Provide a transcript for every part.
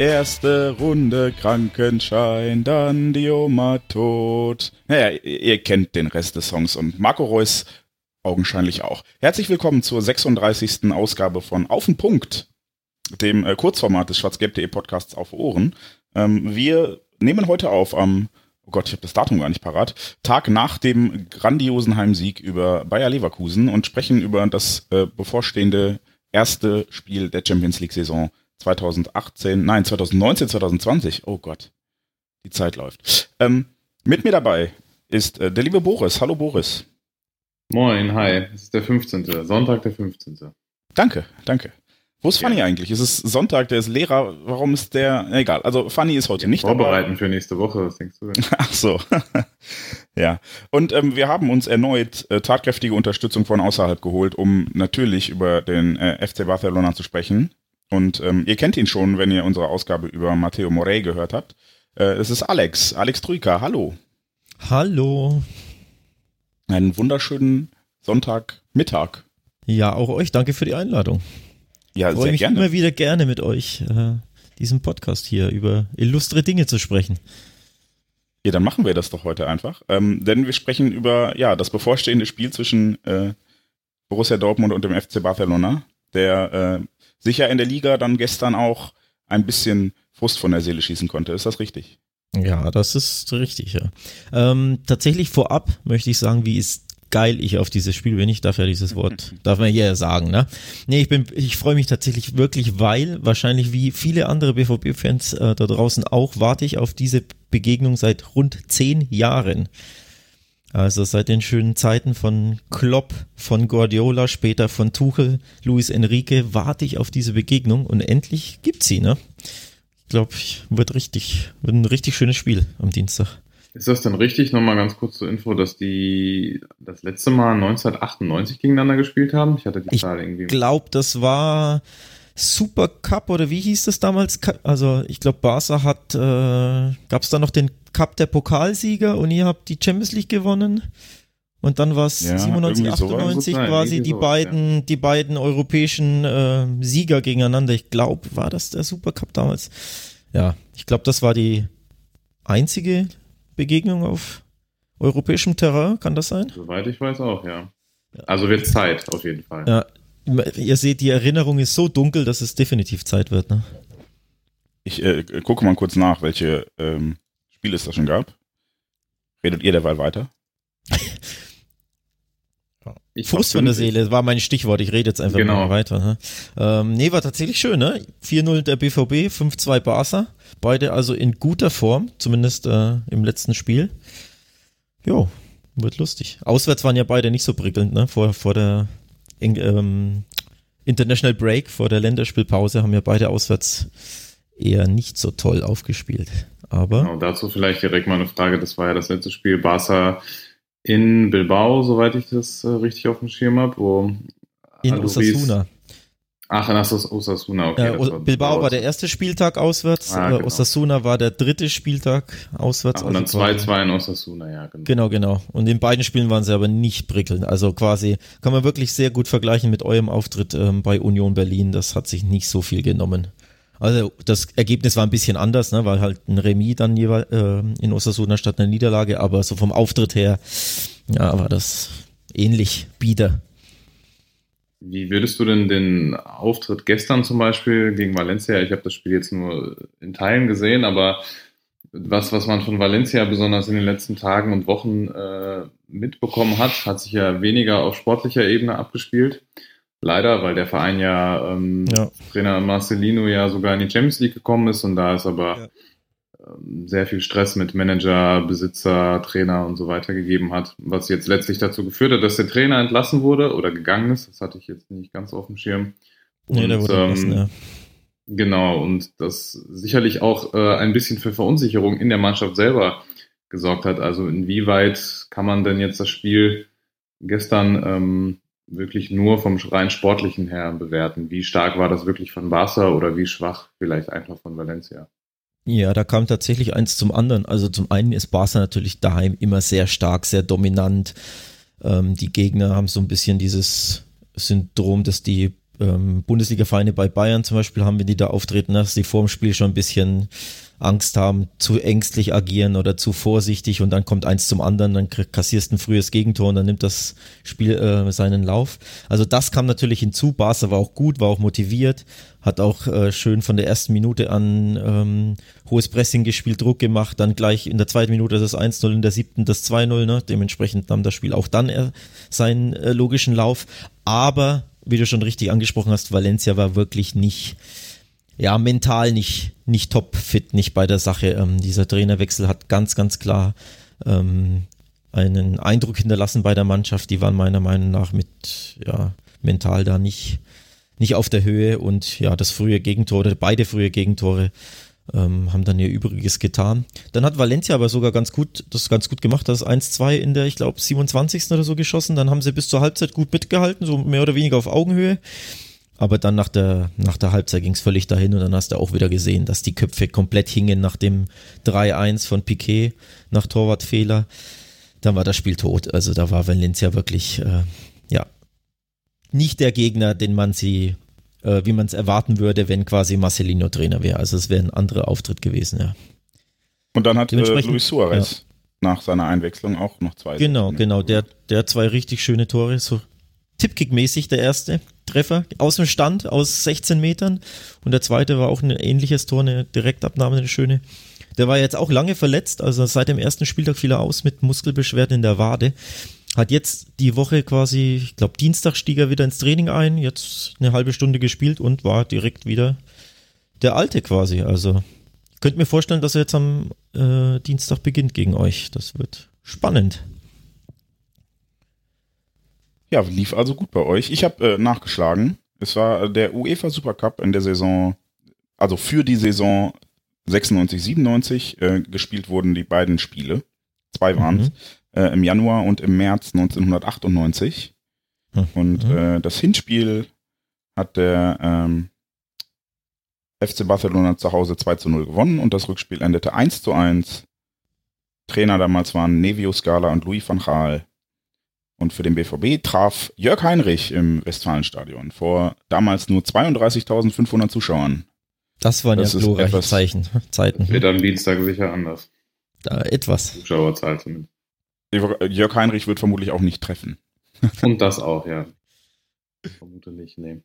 Erste Runde Krankenschein, dann die Oma tot. Naja, ihr kennt den Rest des Songs und Marco Reus augenscheinlich auch. Herzlich willkommen zur 36. Ausgabe von Auf den Punkt, dem äh, Kurzformat des schwarzgelb.de Podcasts auf Ohren. Ähm, wir nehmen heute auf am, oh Gott, ich habe das Datum gar nicht parat, Tag nach dem grandiosen Heimsieg über Bayer Leverkusen und sprechen über das äh, bevorstehende erste Spiel der Champions League Saison 2018, nein, 2019, 2020. Oh Gott, die Zeit läuft. Ähm, mit mir dabei ist äh, der liebe Boris. Hallo Boris. Moin, hi. Es ist der 15. Sonntag der 15. Danke, danke. Wo ist Fanny ja. eigentlich? Es ist Sonntag, der ist Lehrer. Warum ist der? Egal. Also Fanny ist heute ja, nicht vorbereiten dabei. für nächste Woche. Was denkst du denn? Ach so. ja. Und ähm, wir haben uns erneut äh, tatkräftige Unterstützung von außerhalb geholt, um natürlich über den äh, FC Barcelona zu sprechen. Und ähm, ihr kennt ihn schon, wenn ihr unsere Ausgabe über Matteo Morey gehört habt. Äh, es ist Alex, Alex Trüker. Hallo. Hallo. Einen wunderschönen Sonntagmittag. Ja, auch euch. Danke für die Einladung. Ja, ich freue sehr mich gerne. immer wieder gerne mit euch äh, diesen Podcast hier über illustre Dinge zu sprechen. Ja, dann machen wir das doch heute einfach. Ähm, denn wir sprechen über ja das bevorstehende Spiel zwischen äh, Borussia Dortmund und dem FC Barcelona, der äh, sicher in der Liga dann gestern auch ein bisschen Frust von der Seele schießen konnte. Ist das richtig? Ja, das ist richtig, ja. Ähm, tatsächlich vorab möchte ich sagen, wie ist geil ich auf dieses Spiel bin. Ich darf ja dieses Wort, darf man ja sagen, ne? Nee, ich bin, ich freue mich tatsächlich wirklich, weil wahrscheinlich wie viele andere BVB-Fans äh, da draußen auch, warte ich auf diese Begegnung seit rund zehn Jahren. Also seit den schönen Zeiten von Klopp, von Guardiola, später von Tuchel, Luis Enrique, warte ich auf diese Begegnung und endlich gibt's sie, ne? Ich glaube, wird richtig, wird ein richtig schönes Spiel am Dienstag. Ist das denn richtig? Nochmal ganz kurz zur Info, dass die das letzte Mal 1998 gegeneinander gespielt haben? Ich hatte die ich Zahl irgendwie. Ich glaube, das war Super Cup oder wie hieß das damals? Also ich glaube, Barca hat, äh, gab es da noch den Cup der Pokalsieger und ihr habt die Champions League gewonnen. Und dann war es ja, 97, 98 so quasi die sowas, beiden, ja. die beiden europäischen äh, Sieger gegeneinander. Ich glaube, war das der Supercup damals? Ja, ich glaube, das war die einzige Begegnung auf europäischem Terrain. Kann das sein? Soweit ich weiß auch, ja. Also wird Zeit auf jeden Fall. Ja, ihr seht, die Erinnerung ist so dunkel, dass es definitiv Zeit wird. Ne? Ich äh, gucke mal kurz nach, welche ähm, Spiele es da schon gab. Redet ihr derweil weiter? Ich Frust von der Seele war mein Stichwort. Ich rede jetzt einfach genau. mal weiter. Ne? Ähm, nee, war tatsächlich schön. Ne? 4-0 der BVB, 5-2 Barca. Beide also in guter Form, zumindest äh, im letzten Spiel. Jo, wird lustig. Auswärts waren ja beide nicht so prickelnd, ne? Vor, vor der in, ähm, International Break, vor der Länderspielpause, haben ja beide auswärts eher nicht so toll aufgespielt. Aber genau, dazu vielleicht direkt mal eine Frage. Das war ja das letzte Spiel Barca in Bilbao, soweit ich das äh, richtig auf dem Schirm habe, wo in Aluris, Osasuna. Ach, in Osasuna, okay. Äh, war Bilbao war der erste Spieltag auswärts, ah, genau. Osasuna war der dritte Spieltag auswärts. Ach, und dann 2-2 also in Osasuna, ja, genau. Genau, genau. Und in beiden Spielen waren sie aber nicht prickelnd. Also quasi kann man wirklich sehr gut vergleichen mit eurem Auftritt ähm, bei Union Berlin. Das hat sich nicht so viel genommen. Also das Ergebnis war ein bisschen anders, ne, weil halt ein Remis dann jeweils äh, in Osasuna statt einer Niederlage, aber so vom Auftritt her, ja, war das ähnlich bieder. Wie würdest du denn den Auftritt gestern zum Beispiel gegen Valencia, ich habe das Spiel jetzt nur in Teilen gesehen, aber was, was man von Valencia besonders in den letzten Tagen und Wochen äh, mitbekommen hat, hat sich ja weniger auf sportlicher Ebene abgespielt. Leider, weil der Verein ja, ähm, ja. Trainer Marcelino ja sogar in die Champions League gekommen ist und da ist aber ja. Ähm, sehr viel Stress mit Manager, Besitzer, Trainer und so weiter gegeben hat, was jetzt letztlich dazu geführt hat, dass der Trainer entlassen wurde oder gegangen ist. Das hatte ich jetzt nicht ganz auf dem Schirm. Und, nee, der wurde ähm, entlassen, ja. Genau, und das sicherlich auch äh, ein bisschen für Verunsicherung in der Mannschaft selber gesorgt hat. Also inwieweit kann man denn jetzt das Spiel gestern ähm, wirklich nur vom rein sportlichen her bewerten? Wie stark war das wirklich von Barca oder wie schwach vielleicht einfach von Valencia? Ja, da kam tatsächlich eins zum anderen. Also zum einen ist Barca natürlich daheim immer sehr stark, sehr dominant. Ähm, die Gegner haben so ein bisschen dieses Syndrom, dass die ähm, Bundesliga-Vereine bei Bayern zum Beispiel haben, wenn die da auftreten, dass die vor dem Spiel schon ein bisschen Angst haben, zu ängstlich agieren oder zu vorsichtig und dann kommt eins zum anderen, dann kassierst ein frühes Gegentor und dann nimmt das Spiel äh, seinen Lauf. Also das kam natürlich hinzu. Barca war auch gut, war auch motiviert, hat auch äh, schön von der ersten Minute an ähm, hohes Pressing gespielt, Druck gemacht, dann gleich in der zweiten Minute das 1-0, in der siebten das 2-0. Ne? Dementsprechend nahm das Spiel auch dann äh, seinen äh, logischen Lauf. Aber, wie du schon richtig angesprochen hast, Valencia war wirklich nicht ja, mental nicht, nicht top fit, nicht bei der Sache. Ähm, dieser Trainerwechsel hat ganz, ganz klar ähm, einen Eindruck hinterlassen bei der Mannschaft. Die waren meiner Meinung nach mit, ja, mental da nicht, nicht auf der Höhe und ja, das frühe Gegentor, beide frühe Gegentore ähm, haben dann ihr Übriges getan. Dann hat Valencia aber sogar ganz gut, das ganz gut gemacht, das 1-2 in der, ich glaube, 27. oder so geschossen. Dann haben sie bis zur Halbzeit gut mitgehalten, so mehr oder weniger auf Augenhöhe. Aber dann nach der, nach der Halbzeit ging es völlig dahin und dann hast du auch wieder gesehen, dass die Köpfe komplett hingen nach dem 3-1 von Piquet nach Torwartfehler. Dann war das Spiel tot. Also da war Valencia wirklich, äh, ja, nicht der Gegner, den man sie, äh, wie man es erwarten würde, wenn quasi Marcelino Trainer wäre. Also es wäre ein anderer Auftritt gewesen, ja. Und dann hat äh, Luis Suarez ja. nach seiner Einwechslung auch noch zwei. Genau, genau. Der, der hat zwei richtig schöne Tore, so Tippkick-mäßig der erste Treffer aus dem Stand aus 16 Metern und der zweite war auch ein ähnliches Tor, eine Direktabnahme, eine schöne. Der war jetzt auch lange verletzt, also seit dem ersten Spieltag fiel er aus mit Muskelbeschwerden in der Wade. Hat jetzt die Woche quasi, ich glaube Dienstag stieg er wieder ins Training ein, jetzt eine halbe Stunde gespielt und war direkt wieder der Alte quasi. Also könnt mir vorstellen, dass er jetzt am äh, Dienstag beginnt gegen euch. Das wird spannend. Ja, lief also gut bei euch. Ich habe äh, nachgeschlagen. Es war der UEFA Supercup in der Saison, also für die Saison 96, 97 äh, gespielt wurden die beiden Spiele. Zwei waren es. Mhm. Äh, Im Januar und im März 1998. Mhm. Und äh, das Hinspiel hat der ähm, FC Barcelona zu Hause 2 zu 0 gewonnen und das Rückspiel endete 1 zu 1. Trainer damals waren Nevio Scala und Louis van Gaal. Und für den BVB traf Jörg Heinrich im Westfalenstadion vor damals nur 32.500 Zuschauern. Das waren das ja glorreiche Zeichen, Zeiten. Wird am Dienstag sicher anders. Da etwas. Zuschauerzahl zumindest. Jörg Heinrich wird vermutlich auch nicht treffen. Und das auch, ja. Vermute nicht, nee.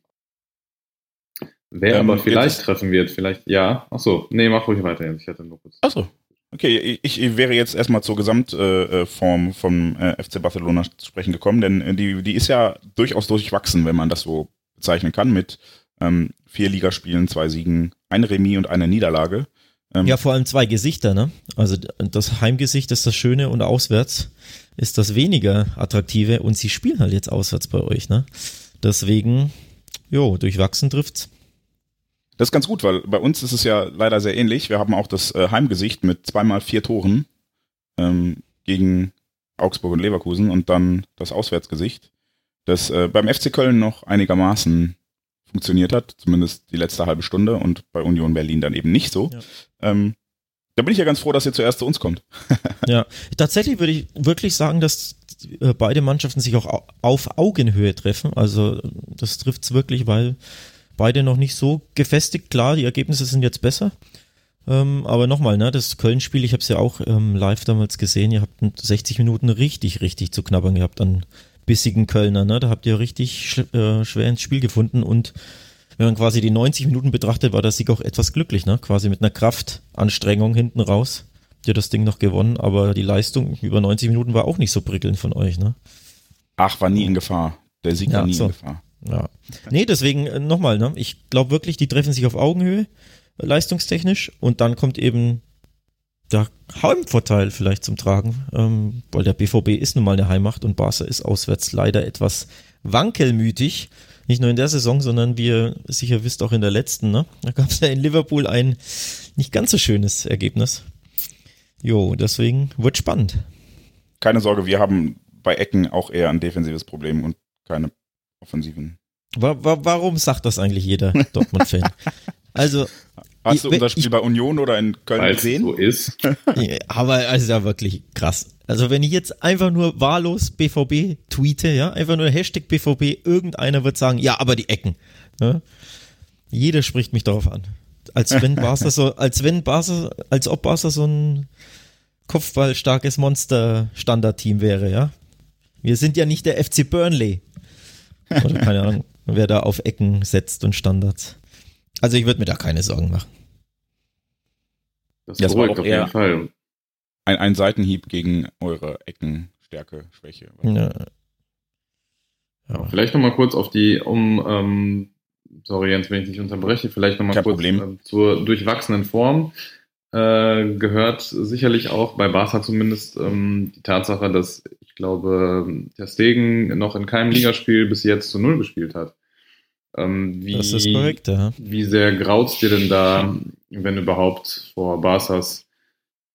Wer ähm, aber vielleicht treffen wird, vielleicht, ja. Achso, nee, mach ruhig weiter jetzt. Ich hatte nur kurz. Achso, Okay, ich, ich wäre jetzt erstmal zur Gesamtform äh, vom äh, FC Barcelona zu sprechen gekommen, denn äh, die, die ist ja durchaus durchwachsen, wenn man das so bezeichnen kann, mit ähm, vier Ligaspielen, zwei Siegen, ein Remis und eine Niederlage. Ähm, ja, vor allem zwei Gesichter, ne? Also das Heimgesicht ist das Schöne und auswärts ist das weniger attraktive und sie spielen halt jetzt auswärts bei euch, ne? Deswegen, jo, durchwachsen trifft's. Das ist ganz gut, weil bei uns ist es ja leider sehr ähnlich. Wir haben auch das äh, Heimgesicht mit zweimal vier Toren ähm, gegen Augsburg und Leverkusen und dann das Auswärtsgesicht, das äh, beim FC Köln noch einigermaßen funktioniert hat, zumindest die letzte halbe Stunde und bei Union Berlin dann eben nicht so. Ja. Ähm, da bin ich ja ganz froh, dass ihr zuerst zu uns kommt. ja, tatsächlich würde ich wirklich sagen, dass äh, beide Mannschaften sich auch auf Augenhöhe treffen. Also das trifft es wirklich, weil Beide noch nicht so gefestigt. Klar, die Ergebnisse sind jetzt besser. Ähm, aber nochmal, ne, das Köln-Spiel, ich habe es ja auch ähm, live damals gesehen, ihr habt 60 Minuten richtig, richtig zu knabbern gehabt an bissigen Kölner. Ne? Da habt ihr richtig sch äh, schwer ins Spiel gefunden und wenn man quasi die 90 Minuten betrachtet, war der Sieg auch etwas glücklich, ne? Quasi mit einer Kraftanstrengung hinten raus. Habt ihr das Ding noch gewonnen, aber die Leistung über 90 Minuten war auch nicht so prickelnd von euch, ne? Ach, war nie in Gefahr. Der Sieg ja, war nie so. in Gefahr. Ja. Nee, deswegen äh, nochmal, ne? ich glaube wirklich, die treffen sich auf Augenhöhe, äh, leistungstechnisch, und dann kommt eben der Heimvorteil vielleicht zum Tragen, ähm, weil der BVB ist nun mal eine Heimmacht und Barca ist auswärts leider etwas wankelmütig. Nicht nur in der Saison, sondern wie ihr sicher wisst, auch in der letzten. Ne? Da gab es ja in Liverpool ein nicht ganz so schönes Ergebnis. Jo, deswegen wird spannend. Keine Sorge, wir haben bei Ecken auch eher ein defensives Problem und keine offensiven. Wa wa warum sagt das eigentlich jeder Dortmund-Fan? Also Hast du Ich- unser Spiel ich- bei Union oder in Köln es gesehen? so ist. Ja, Aber also ja wirklich krass. Also wenn ich jetzt einfach nur wahllos BVB tweete, ja, einfach nur Hashtag BVB, irgendeiner wird sagen, ja, aber die Ecken. Ja? Jeder spricht mich darauf an. Als wenn Barca so, als wenn Barca, als ob Barca so ein kopfballstarkes Monster-Standardteam wäre, ja. Wir sind ja nicht der FC Burnley. Oder keine Ahnung, wer da auf Ecken setzt und Standards. Also ich würde mir da keine Sorgen machen. Das Ja, es war beruhigt auch auf eher- jeden Fall. Ein, ein Seitenhieb gegen eure Ecken, Stärke, Schwäche. Ja. Ja. Vielleicht nochmal kurz auf die, um, ähm, sorry Jens, wenn ich dich unterbreche, vielleicht nochmal kurz Problem. ähm, zur durchwachsenen Form. Äh, gehört sicherlich auch bei Barca zumindest ähm, die Tatsache, dass ich glaube, Ter Stegen noch in keinem Ligaspiel bis jetzt zu Null gespielt hat. Ähm, wie, Das ist korrekt, ja. Wie sehr graut's dir denn da, wenn überhaupt, vor Barca's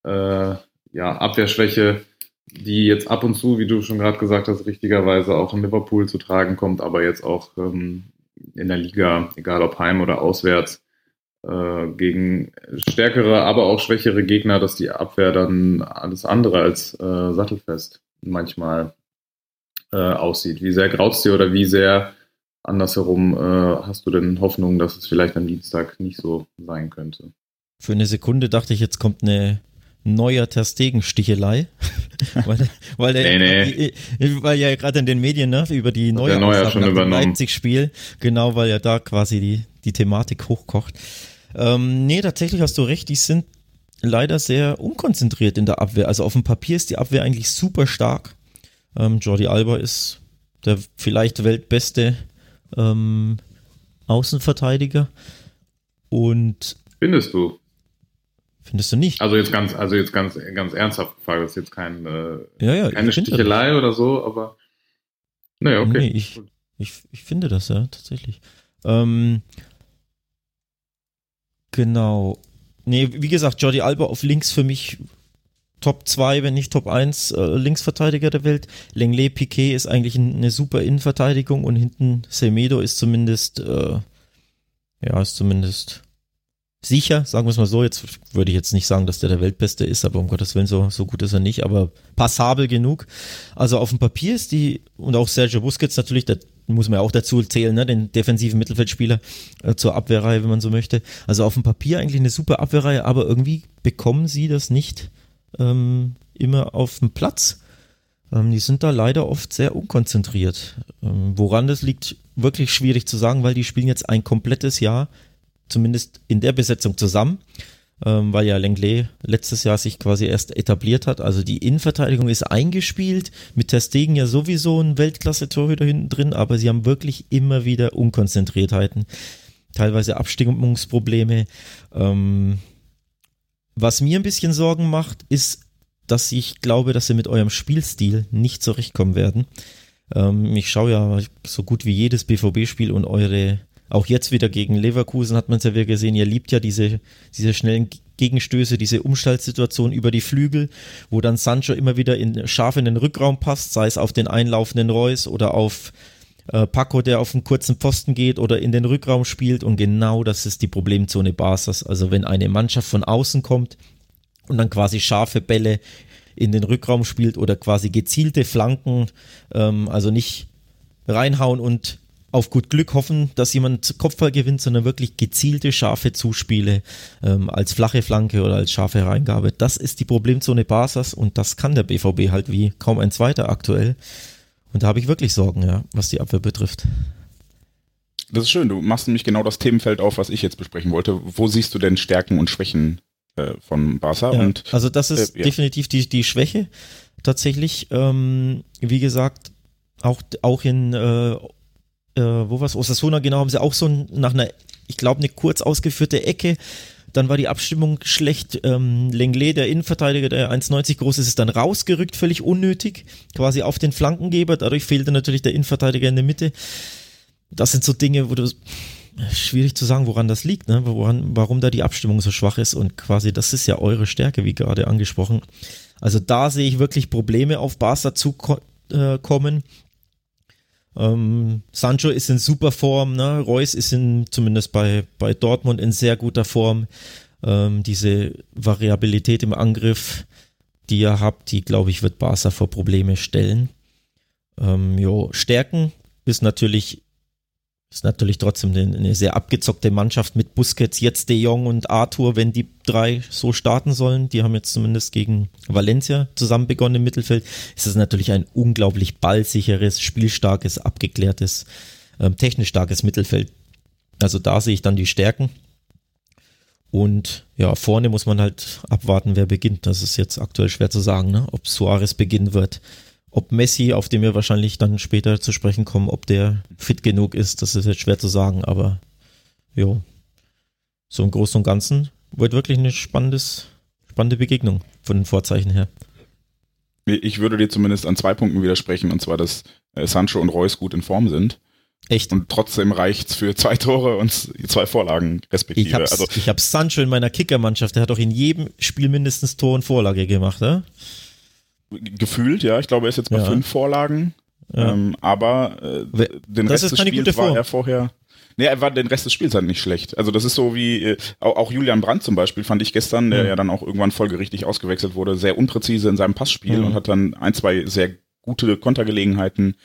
äh, ja, Abwehrschwäche, die jetzt ab und zu, wie du schon gerade gesagt hast, richtigerweise auch in Liverpool zu tragen kommt, aber jetzt auch ähm, in der Liga, egal ob heim oder auswärts, äh, gegen stärkere, aber auch schwächere Gegner, dass die Abwehr dann alles andere als äh, sattelfest manchmal äh, aussieht. Wie sehr graut's dir oder wie sehr andersherum äh, hast du denn Hoffnung, dass es vielleicht am Dienstag nicht so sein könnte? Für eine Sekunde dachte ich, jetzt kommt eine neuer Ter Stegen Stichelei, weil, weil, der, Nee, weil ja gerade in den Medien ne, über die neue Neuer schon. Leipzig-Spiel, genau, weil ja da quasi die, die Thematik hochkocht. Ähm, nee, tatsächlich hast du recht, die sind leider sehr unkonzentriert in der Abwehr. Also auf dem Papier ist die Abwehr eigentlich super stark. Ähm, Jordi Alba ist der vielleicht weltbeste ähm, Außenverteidiger. Und Findest du? findest du nicht? Also jetzt ganz, also jetzt ganz, ganz ernsthaft gefragt, das ist jetzt kein, äh, Ja, ja, keine Stichelei oder so, aber naja, okay. Nee, ich, ich, ich finde das ja tatsächlich. Ähm, genau. Nee, wie gesagt, Jordi Alba auf links für mich Top 2, wenn nicht Top 1 äh, Linksverteidiger der Welt. Lenglet Piquet ist eigentlich ein- eine super Innenverteidigung und hinten Semedo ist zumindest, äh, ja, ist zumindest sicher, sagen wir es mal so. Jetzt würde ich jetzt nicht sagen, dass der der Weltbeste ist, aber um Gottes Willen, so, so gut ist er nicht, aber passabel genug. Also auf dem Papier ist die, und auch Sergio Busquets natürlich, da muss man ja auch dazu zählen, ne, den defensiven Mittelfeldspieler äh, zur Abwehrreihe, wenn man so möchte. Also auf dem Papier eigentlich eine super Abwehrreihe, aber irgendwie bekommen sie das nicht ähm, immer auf dem Platz. Ähm, die sind da leider oft sehr unkonzentriert. Ähm, woran das liegt, wirklich schwierig zu sagen, weil die spielen jetzt ein komplettes Jahr, zumindest in der Besetzung zusammen, ähm, weil ja Lenglet letztes Jahr sich quasi erst etabliert hat. Also die Innenverteidigung ist eingespielt, mit Ter Stegen ja sowieso ein Weltklasse-Torhüter hinten drin, aber sie haben wirklich immer wieder Unkonzentriertheiten, teilweise Abstimmungsprobleme. Ähm, was mir ein bisschen Sorgen macht, ist, dass ich glaube, dass sie mit eurem Spielstil nicht zurechtkommen werden. Ähm, ich schaue ja so gut wie jedes BVB-Spiel und eure, auch jetzt wieder gegen Leverkusen hat man es ja wieder gesehen, ihr liebt ja diese, diese schnellen Gegenstöße, diese Umschaltsituation über die Flügel, wo dann Sancho immer wieder in, scharf in den Rückraum passt, sei es auf den einlaufenden Reus oder auf äh, Paco, der auf einen kurzen Pfosten geht oder in den Rückraum spielt und genau das ist die Problemzone Barca's. Also wenn eine Mannschaft von außen kommt und dann quasi scharfe Bälle in den Rückraum spielt oder quasi gezielte Flanken, ähm, also nicht reinhauen und auf gut Glück hoffen, dass jemand Kopfball gewinnt, sondern wirklich gezielte, scharfe Zuspiele ähm, als flache Flanke oder als scharfe Reingabe. Das ist die Problemzone Barca's und das kann der BVB halt wie kaum ein zweiter aktuell. Und da habe ich wirklich Sorgen, ja, was die Abwehr betrifft. Das ist schön, du machst nämlich genau das Themenfeld auf, was ich jetzt besprechen wollte. Wo siehst du denn Stärken und Schwächen äh, von Barca? Ja, Und also das ist äh, ja. definitiv die, die Schwäche. Tatsächlich, ähm, wie gesagt, auch, auch in, äh, äh, wo war's, Osasuna, genau, haben sie auch so ein, nach einer, ich glaube, eine kurz ausgeführte Ecke dann war die Abstimmung schlecht. Ähm, Lenglet, der Innenverteidiger, der 1,90 groß ist, ist dann rausgerückt, völlig unnötig, quasi auf den Flankengeber. Dadurch fehlte natürlich der Innenverteidiger in der Mitte. Das sind so Dinge, wo du schwierig zu sagen, woran das liegt, ne? woran, warum da die Abstimmung so schwach ist und quasi das ist ja eure Stärke, wie gerade angesprochen. Also da sehe ich wirklich Probleme auf Barca zu äh. Ähm, Sancho ist in super Form, ne? Reus ist in, zumindest bei, bei Dortmund in sehr guter Form. Ähm, diese Variabilität im Angriff, die ihr habt, die glaube ich wird Barca vor Probleme stellen. Ähm, jo, Stärken ist natürlich ist natürlich trotzdem eine, eine, sehr abgezockte Mannschaft mit Busquets, jetzt De Jong und Arthur, wenn die drei so starten sollen. Die haben jetzt zumindest gegen Valencia zusammen begonnen im Mittelfeld. Ist das natürlich ein unglaublich ballsicheres, spielstarkes, abgeklärtes, ähm, technisch starkes Mittelfeld. Also da sehe ich dann die Stärken. Und ja, vorne muss man halt abwarten, wer beginnt. Das ist jetzt aktuell schwer zu sagen, ne? ob Suarez beginnen wird ob Messi, auf dem wir wahrscheinlich dann später zu sprechen kommen, ob der fit genug ist, das ist jetzt schwer zu sagen, aber jo. So im Großen und Ganzen wird wirklich eine spannendes, spannende Begegnung von den Vorzeichen her. Ich würde dir zumindest an zwei Punkten widersprechen, und zwar, dass äh, Sancho und Reus gut in Form sind. Echt? Und trotzdem reicht's für zwei Tore und zwei Vorlagen respektive. Ich habe also, ich hab Sancho in meiner Kickermannschaft, der hat doch in jedem Spiel mindestens Tor und Vorlage gemacht, oder? Gefühlt, ja. Ich glaube, er ist jetzt bei ja. fünf Vorlagen. Ja. Ähm, aber äh, den das Rest des Spiels war er vorher. Nee, er war den Rest des Spiels halt nicht schlecht. Also das ist so wie äh, auch, auch Julian Brandt zum Beispiel fand ich gestern, der mhm. ja dann auch irgendwann folgerichtig ausgewechselt wurde, sehr unpräzise in seinem Passspiel mhm. und hat dann ein, zwei sehr gute Kontergelegenheiten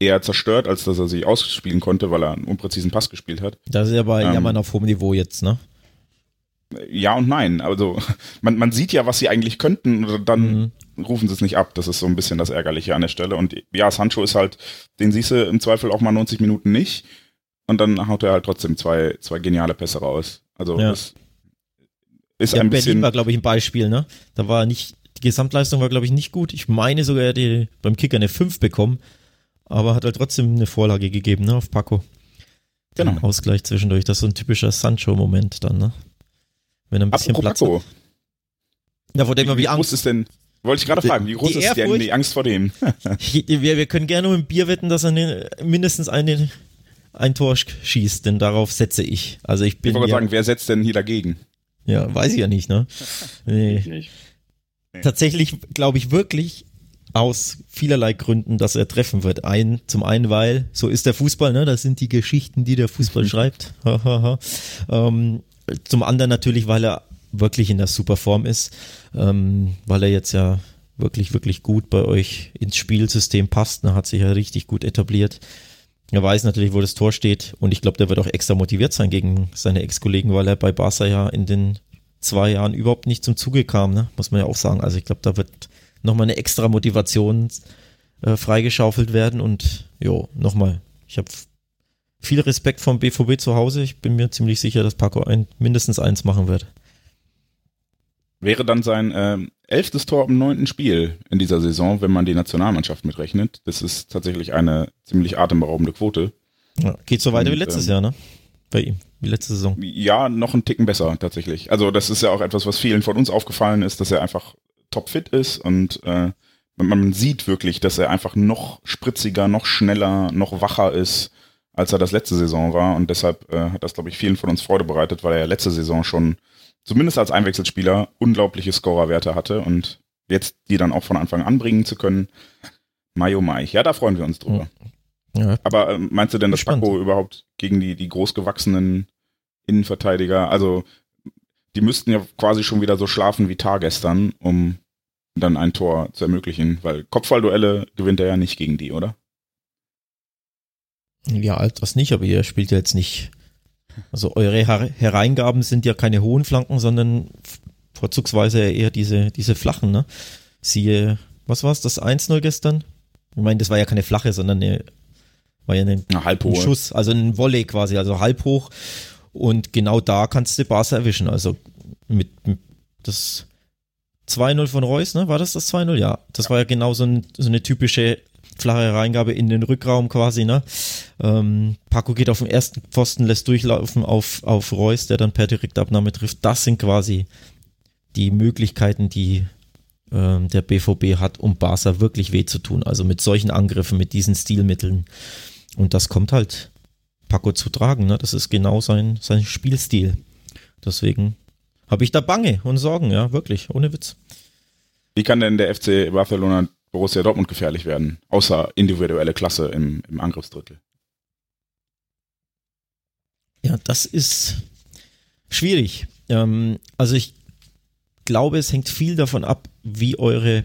eher zerstört, als dass er sie ausspielen konnte, weil er einen unpräzisen Pass gespielt hat. Das ist ja bei ähm, Jammern auf hohem Niveau jetzt, ne? Ja und nein. Also man, man sieht ja, was sie eigentlich könnten, und dann mhm rufen sie es nicht ab. Das ist so ein bisschen das Ärgerliche an der Stelle. Und ja, Sancho ist halt, den siehst du im Zweifel auch mal 90 Minuten nicht. Und dann haut er halt trotzdem zwei, zwei geniale Pässe raus. Also ja. das ist ja, ein bisschen. Berlin war, glaube ich, ein Beispiel, ne? Da war nicht, die Gesamtleistung war, glaube ich, nicht gut. Ich meine sogar, er hätte beim Kicker eine 5 bekommen, aber hat halt trotzdem eine Vorlage gegeben, ne, auf Paco. Genau. Ausgleich zwischendurch. Das ist so ein typischer Sancho-Moment dann, ne? Wenn er ein bisschen Apropos Platz Paco. hat. Ja, vor dem wie, wie Angst. ist denn, wollte ich gerade fragen, wie groß die ist denn die Angst vor dem? wir, wir können gerne um ein Bier wetten, dass er eine, mindestens eine, ein Tor schießt, denn darauf setze ich. Also ich bin. Ich wollte ja, sagen, wer setzt denn hier dagegen? Ja, weiß ich ja nicht, ne? Nee. Nicht. Nee. Tatsächlich glaube ich wirklich aus vielerlei Gründen, dass er treffen wird. Ein, zum einen, weil so ist der Fußball, ne? Das sind die Geschichten, die der Fußball schreibt. ähm, zum anderen natürlich, weil er wirklich in der super Form ist, ähm, weil er jetzt ja wirklich, wirklich gut bei euch ins Spielsystem passt. Er hat sich ja richtig gut etabliert. Er weiß natürlich, wo das Tor steht und ich glaube, der wird auch extra motiviert sein gegen seine Ex-Kollegen, weil er bei Barca ja in den zwei Jahren überhaupt nicht zum Zuge kam, ne? muss man ja auch sagen. Also ich glaube, da wird nochmal eine extra Motivation äh, freigeschaufelt werden und jo, nochmal, ich habe viel Respekt vom BVB zu Hause. Ich bin mir ziemlich sicher, dass Paco ein, mindestens eins machen wird. Wäre dann sein äh, elftes Tor im neunten Spiel in dieser Saison, wenn man die Nationalmannschaft mitrechnet. Das ist tatsächlich eine ziemlich atemberaubende Quote. Ja, geht so weiter Und, wie letztes ähm, Jahr, ne? Bei ihm, wie letzte Saison. Ja, noch einen Ticken besser tatsächlich. Also das ist ja auch etwas, was vielen von uns aufgefallen ist, dass er einfach topfit ist und äh, man sieht wirklich, dass er einfach noch spritziger, noch schneller, noch wacher ist, als er das letzte Saison war. Und deshalb äh, hat das, glaube ich, vielen von uns Freude bereitet, weil er ja letzte Saison schon zumindest als Einwechselspieler unglaubliche Scorerwerte hatte und jetzt die dann auch von Anfang an bringen zu können. Mayo Mai. Ja, da freuen wir uns drüber. Ja. Aber äh, meinst du denn, dass Paco überhaupt gegen die, die großgewachsenen Innenverteidiger, also die müssten ja quasi schon wieder so schlafen wie Tar gestern, um dann ein Tor zu ermöglichen, weil Kopfballduelle gewinnt er ja nicht gegen die, oder? Ja, das nicht, aber ihr spielt ja jetzt nicht also eure Hereingaben sind ja keine hohen Flanken, sondern vorzugsweise eher diese, diese flachen, ne? Siehe, was war's, das 1-0 gestern? Ich meine, das war ja keine flache, sondern eine, war ja eine, halb ein Schuss, also ein Volley quasi, also halb hoch. Und genau da kannst du Barca erwischen. Also mit, mit das 2-0 von Reus, ne? War das das 2-0? Ja. Das war ja genau so, ein, so eine typische flache Reingabe in den Rückraum quasi, ne? Ähm, Paco geht auf den ersten Pfosten, lässt durchlaufen auf, auf Reus, der dann per Direktabnahme trifft. Das sind quasi die Möglichkeiten, die ähm, der BVB hat, um Barca wirklich weh zu tun. Also mit solchen Angriffen, mit diesen Stilmitteln. Und das kommt halt Paco zu tragen. Ne? Das ist genau sein, sein Spielstil. Deswegen habe ich da Bange und Sorgen, ja, wirklich, ohne Witz. Wie kann denn der FC Barcelona Borussia Dortmund gefährlich werden, außer individuelle Klasse im, im Angriffsdrittel? Ja, das ist schwierig. Ähm, also ich glaube, es hängt viel davon ab, wie eure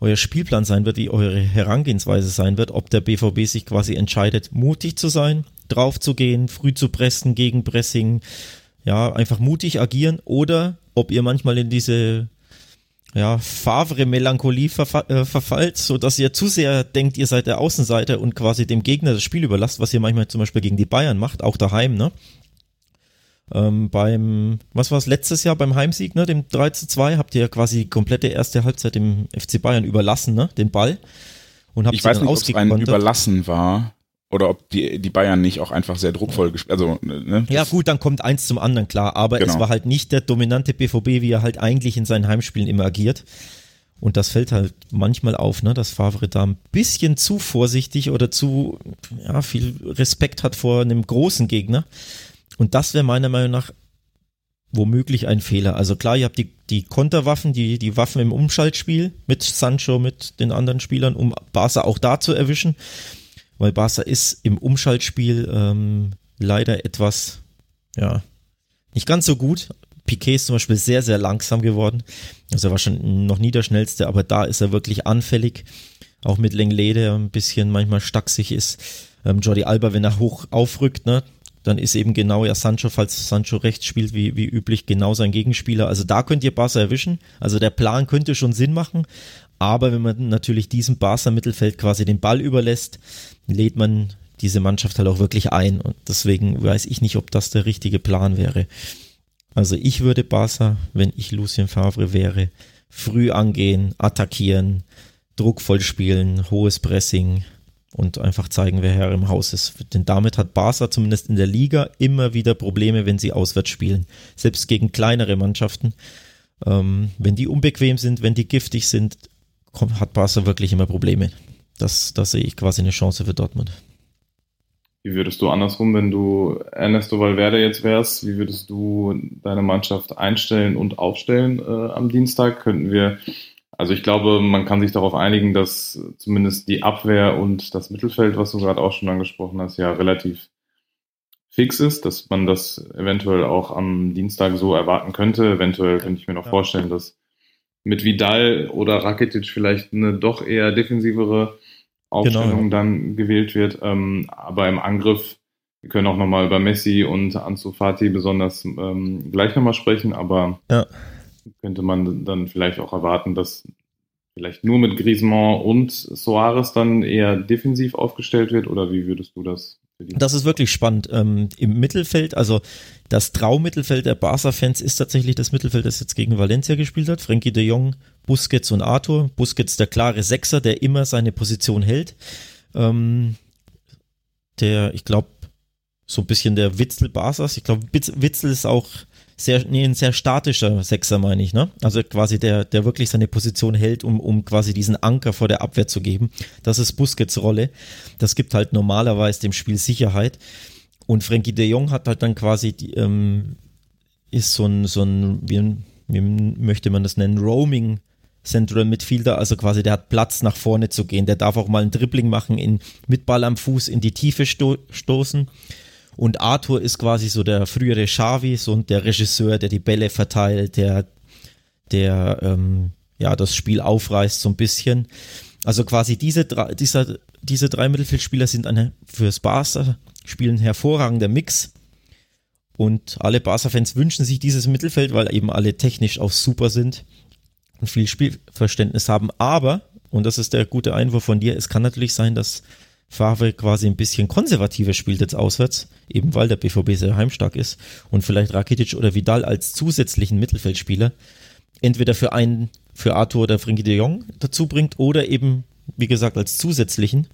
euer Spielplan sein wird, wie eure Herangehensweise sein wird, ob der BVB sich quasi entscheidet, mutig zu sein, drauf zu gehen, früh zu pressen, gegen Pressing, ja, einfach mutig agieren oder ob ihr manchmal in diese ja, Favre-Melancholie verfa äh, verfallt, so dass ihr zu sehr denkt, ihr seid der Außenseiter und quasi dem Gegner das Spiel überlasst, was ihr manchmal zum Beispiel gegen die Bayern macht, auch daheim, ne? Ähm, beim, was war es letztes Jahr beim Heimsieg, ne, dem 3 zu 2, habt ihr ja quasi die komplette erste Halbzeit dem FC Bayern überlassen, ne, den Ball. Und habt ich weiß nicht, ob es ein Überlassen war oder ob die, die Bayern nicht auch einfach sehr druckvoll gespielt, also, ne, Ja gut, dann kommt eins zum anderen, klar, aber genau. es war halt nicht der dominante BVB, wie er halt eigentlich in seinen Heimspielen immer agiert. Und das fällt halt manchmal auf, ne, dass Favre da ein bisschen zu vorsichtig oder zu ja, viel Respekt hat vor einem großen Gegner. Und das wäre meiner Meinung nach womöglich ein Fehler. Also klar, ihr habt die, die Konterwaffen, die, die Waffen im Umschaltspiel mit Sancho, mit den anderen Spielern, um Barca auch da zu erwischen. Weil Barca ist im Umschaltspiel ähm, leider etwas, ja, nicht ganz so gut. Piquet ist zum Beispiel sehr, sehr langsam geworden. Also er war schon noch nie der schnellste, aber da ist er wirklich anfällig. Auch mit Lenglet, der ein bisschen manchmal stacksig ist. Ähm, Jordi Alba, wenn er hoch aufrückt, ne, dann ist eben genau ja Sancho, falls Sancho rechts spielt, wie, wie üblich, genau sein Gegenspieler. Also da könnt ihr Barca erwischen. Also der Plan könnte schon Sinn machen. Aber wenn man natürlich diesem Barca Mittelfeld quasi den Ball überlässt, lädt man diese Mannschaft halt auch wirklich ein. Und deswegen weiß ich nicht, ob das der richtige Plan wäre. Also ich würde Barca, wenn ich Lucien Favre wäre, früh angehen, attackieren, druckvoll spielen, hohes Pressing, und einfach zeigen, wer Herr im Haus ist. Denn damit hat Barca zumindest in der Liga immer wieder Probleme, wenn sie auswärts spielen. Selbst gegen kleinere Mannschaften. Ähm, wenn die unbequem sind, wenn die giftig sind, hat Barca wirklich immer Probleme. Das, das sehe ich quasi eine Chance für Dortmund. Wie würdest du andersrum, wenn du Ernesto Valverde jetzt wärst, wie würdest du deine Mannschaft einstellen und aufstellen äh, am Dienstag? Könnten wir also ich glaube, man kann sich darauf einigen, dass zumindest die Abwehr und das Mittelfeld, was du gerade auch schon angesprochen hast, ja relativ fix ist, dass man das eventuell auch am Dienstag so erwarten könnte. Eventuell könnte ich mir noch ja. vorstellen, dass mit Vidal oder Rakitic vielleicht eine doch eher defensivere Aufstellung genau. dann gewählt wird. Ähm, aber im Angriff, wir können auch nochmal über Messi und Ansu Fati besonders ähm, gleich nochmal sprechen, aber ja könnte man dann vielleicht auch erwarten, dass vielleicht nur mit Griezmann und Soares dann eher defensiv aufgestellt wird oder wie würdest du das? Das ist wirklich spannend. Ähm, Im Mittelfeld, also das Traummittelfeld der Barca-Fans ist tatsächlich das Mittelfeld, das jetzt gegen Valencia gespielt hat. Frankie de Jong, Busquets und Arthur. Busquets der klare Sechser, der immer seine Position hält. Ähm, der, ich glaube, so ein bisschen der Witzel Barca's. Ich glaube, Witzel ist auch sehr, nee, ein sehr statischer Sechser, meine ich, ne? Also quasi der, der wirklich seine Position hält, um, um quasi diesen Anker vor der Abwehr zu geben. Das ist Busquets Rolle. Das gibt halt normalerweise dem Spiel Sicherheit. Und Frankie de Jong hat halt dann quasi, die, ähm, ist so ein, so ein, wie, wie möchte man das nennen, Roaming Central Midfielder, also quasi der hat Platz nach vorne zu gehen. Der darf auch mal ein Dribbling machen, in, mit Ball am Fuß in die Tiefe sto stoßen. Und Arthur ist quasi so der frühere Xavi, so der Regisseur, der die Bälle verteilt, der, der ähm, ja das Spiel aufreißt so ein bisschen. Also quasi diese drei, dieser, diese drei Mittelfeldspieler sind eine fürs Barca spielen hervorragender Mix. Und alle Barca-Fans wünschen sich dieses Mittelfeld, weil eben alle technisch auch super sind und viel Spielverständnis haben. Aber, und das ist der gute Einwurf von dir, es kann natürlich sein, dass Favre quasi ein bisschen konservativer spielt jetzt auswärts, eben weil der BVB sehr heimstark ist und vielleicht Rakitic oder Vidal als zusätzlichen Mittelfeldspieler entweder für einen, für Arthur oder Frenkie de Jong dazu bringt oder eben wie gesagt, als zusätzlichen,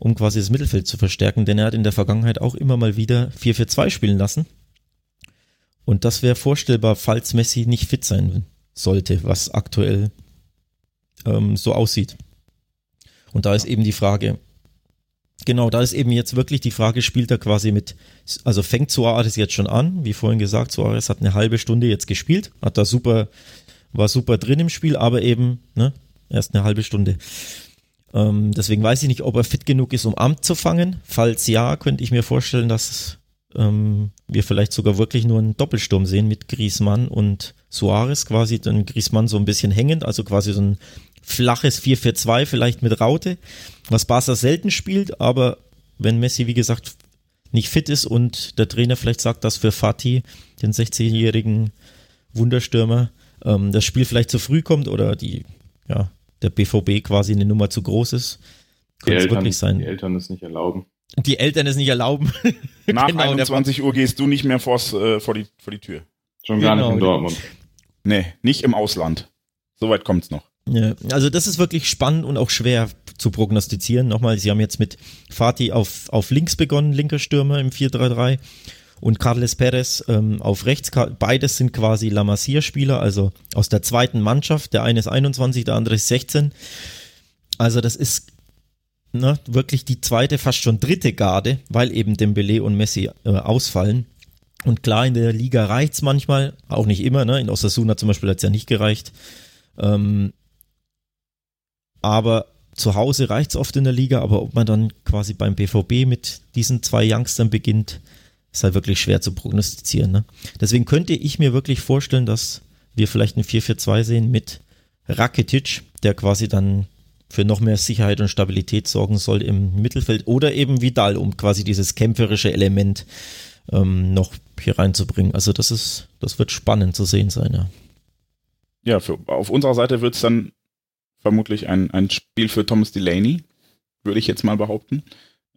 um quasi das Mittelfeld zu verstärken, denn er hat in der Vergangenheit auch immer mal wieder 4-4-2 spielen lassen. Und das wäre vorstellbar, falls Messi nicht fit sein sollte, was aktuell ähm, so aussieht. Und da ist eben die Frage, genau, da ist eben jetzt wirklich die Frage, spielt er quasi mit, also fängt Suarez jetzt schon an, wie vorhin gesagt, Suarez hat eine halbe Stunde jetzt gespielt, hat da super, war super drin im Spiel, aber eben, ne, erst eine halbe Stunde. Ähm, deswegen weiß ich nicht, ob er fit genug ist, um Amt zu fangen. Falls ja, könnte ich mir vorstellen, dass ähm, wir vielleicht sogar wirklich nur einen Doppelsturm sehen mit Griezmann und Suarez quasi, dann Griezmann so ein bisschen hängend, also quasi so ein flaches 4-4-2 vielleicht mit Raute, was Barca selten spielt, aber wenn Messi, wie gesagt, nicht fit ist und der Trainer vielleicht sagt, dass für Fatih, den 16-jährigen Wunderstürmer, ähm, das Spiel vielleicht zu früh kommt oder die, ja, der BVB quasi eine Nummer zu groß ist, könnte es wirklich sein. Die Eltern es nicht erlauben. Die Eltern es nicht erlauben. Nach Genau, der- 21 Uhr gehst du nicht mehr vors, äh, vor, die, vor die Tür. Schon gar Genau. nicht in Dortmund. Nee, nicht im Ausland. Soweit kommt's noch. Ja, also das ist wirklich spannend und auch schwer zu prognostizieren. Nochmal, sie haben jetzt mit Fatih auf, auf links begonnen, linker Stürmer im 4-3-3 und Carles Perez ähm, auf rechts. Beides sind quasi La Masia-Spieler, also aus der zweiten Mannschaft. Der eine ist 21, der andere ist 16. Also das ist ne, wirklich die zweite, fast schon dritte Garde, weil eben Dembele und Messi äh, ausfallen. Und klar, in der Liga reicht's manchmal, auch nicht immer. Ne? In Osasuna zum Beispiel hat's ja nicht gereicht. Ähm, aber zu Hause reicht's oft in der Liga, aber ob man dann quasi beim BVB mit diesen zwei Youngstern beginnt, ist halt wirklich schwer zu prognostizieren. Ne? Deswegen könnte ich mir wirklich vorstellen, dass wir vielleicht ein 4-4-2 sehen mit Rakitic, der quasi dann für noch mehr Sicherheit und Stabilität sorgen soll im Mittelfeld oder eben Vidal, um quasi dieses kämpferische Element ähm, noch hier reinzubringen. Also das ist, das wird spannend zu sehen sein, ja. Ja, für, auf unserer Seite wird's dann vermutlich ein, ein Spiel für Thomas Delaney, würde ich jetzt mal behaupten.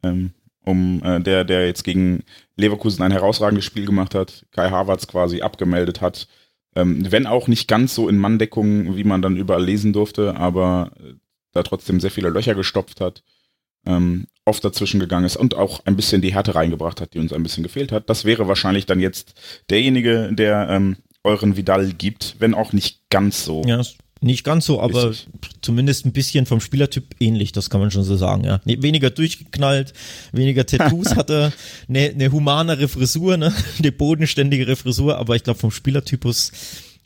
Ähm, um äh, der, der jetzt gegen Leverkusen ein herausragendes Spiel gemacht hat, Kai Havertz quasi abgemeldet hat. Ähm, wenn auch nicht ganz so in Manndeckung, wie man dann überall lesen durfte, aber äh, da trotzdem sehr viele Löcher gestopft hat, ähm, oft dazwischen gegangen ist und auch ein bisschen die Härte reingebracht hat, die uns ein bisschen gefehlt hat. Das wäre wahrscheinlich dann jetzt derjenige, der ähm, euren Vidal gibt, wenn auch nicht ganz so. Ja, ist nicht ganz so, aber Richtig. zumindest ein bisschen vom Spielertyp ähnlich, das kann man schon so sagen, ja. Weniger durchgeknallt, weniger Tattoos hat er, eine, eine humanere Frisur, ne? eine bodenständigere Frisur, aber ich glaube vom Spielertypus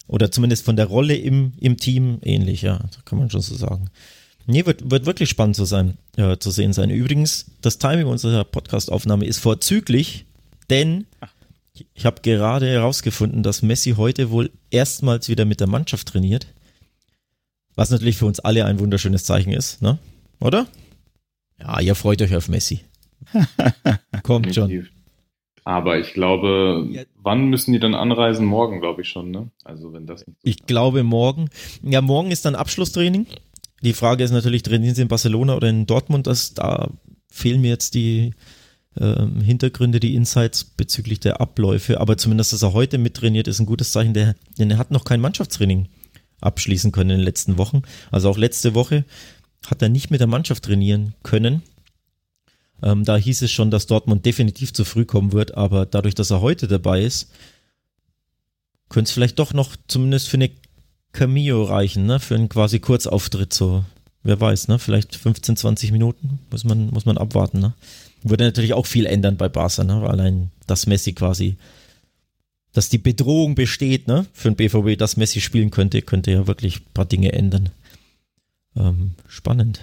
oder zumindest von der Rolle im, im Team ähnlich, ja, das kann man schon so sagen. Nee, wird, wird wirklich spannend zu sein, äh, zu sehen sein. Übrigens, das Timing unserer Podcast-Aufnahme ist vorzüglich, denn ich habe gerade herausgefunden, dass Messi heute wohl erstmals wieder mit der Mannschaft trainiert. Was natürlich für uns alle ein wunderschönes Zeichen ist, ne? Oder? Ja, ihr freut euch auf Messi. Kommt schon. Aber ich glaube, Ja. wann müssen die dann anreisen? Morgen, glaube ich schon, ne? Also wenn das nicht so Ich glaube morgen. Ja, morgen ist dann Abschlusstraining. Die Frage ist natürlich, trainieren sie in Barcelona oder in Dortmund? Das, da fehlen mir jetzt die ähm, Hintergründe, die Insights bezüglich der Abläufe. Aber zumindest, dass er heute mittrainiert, ist ein gutes Zeichen, der, denn er hat noch kein Mannschaftstraining abschließen können in den letzten Wochen. Also auch letzte Woche hat er nicht mit der Mannschaft trainieren können. Ähm, da hieß es schon, dass Dortmund definitiv zu früh kommen wird, aber dadurch, dass er heute dabei ist, könnte es vielleicht doch noch zumindest für eine Cameo reichen, ne? Für einen quasi Kurzauftritt, so. Wer weiß, ne? Vielleicht 15, 20 Minuten muss man, muss man abwarten, ne? Würde natürlich auch viel ändern bei Barca, ne? Allein, dass Messi quasi, dass die Bedrohung besteht, ne? Für den BVB, dass Messi spielen könnte, könnte ja wirklich ein paar Dinge ändern. Ähm, spannend.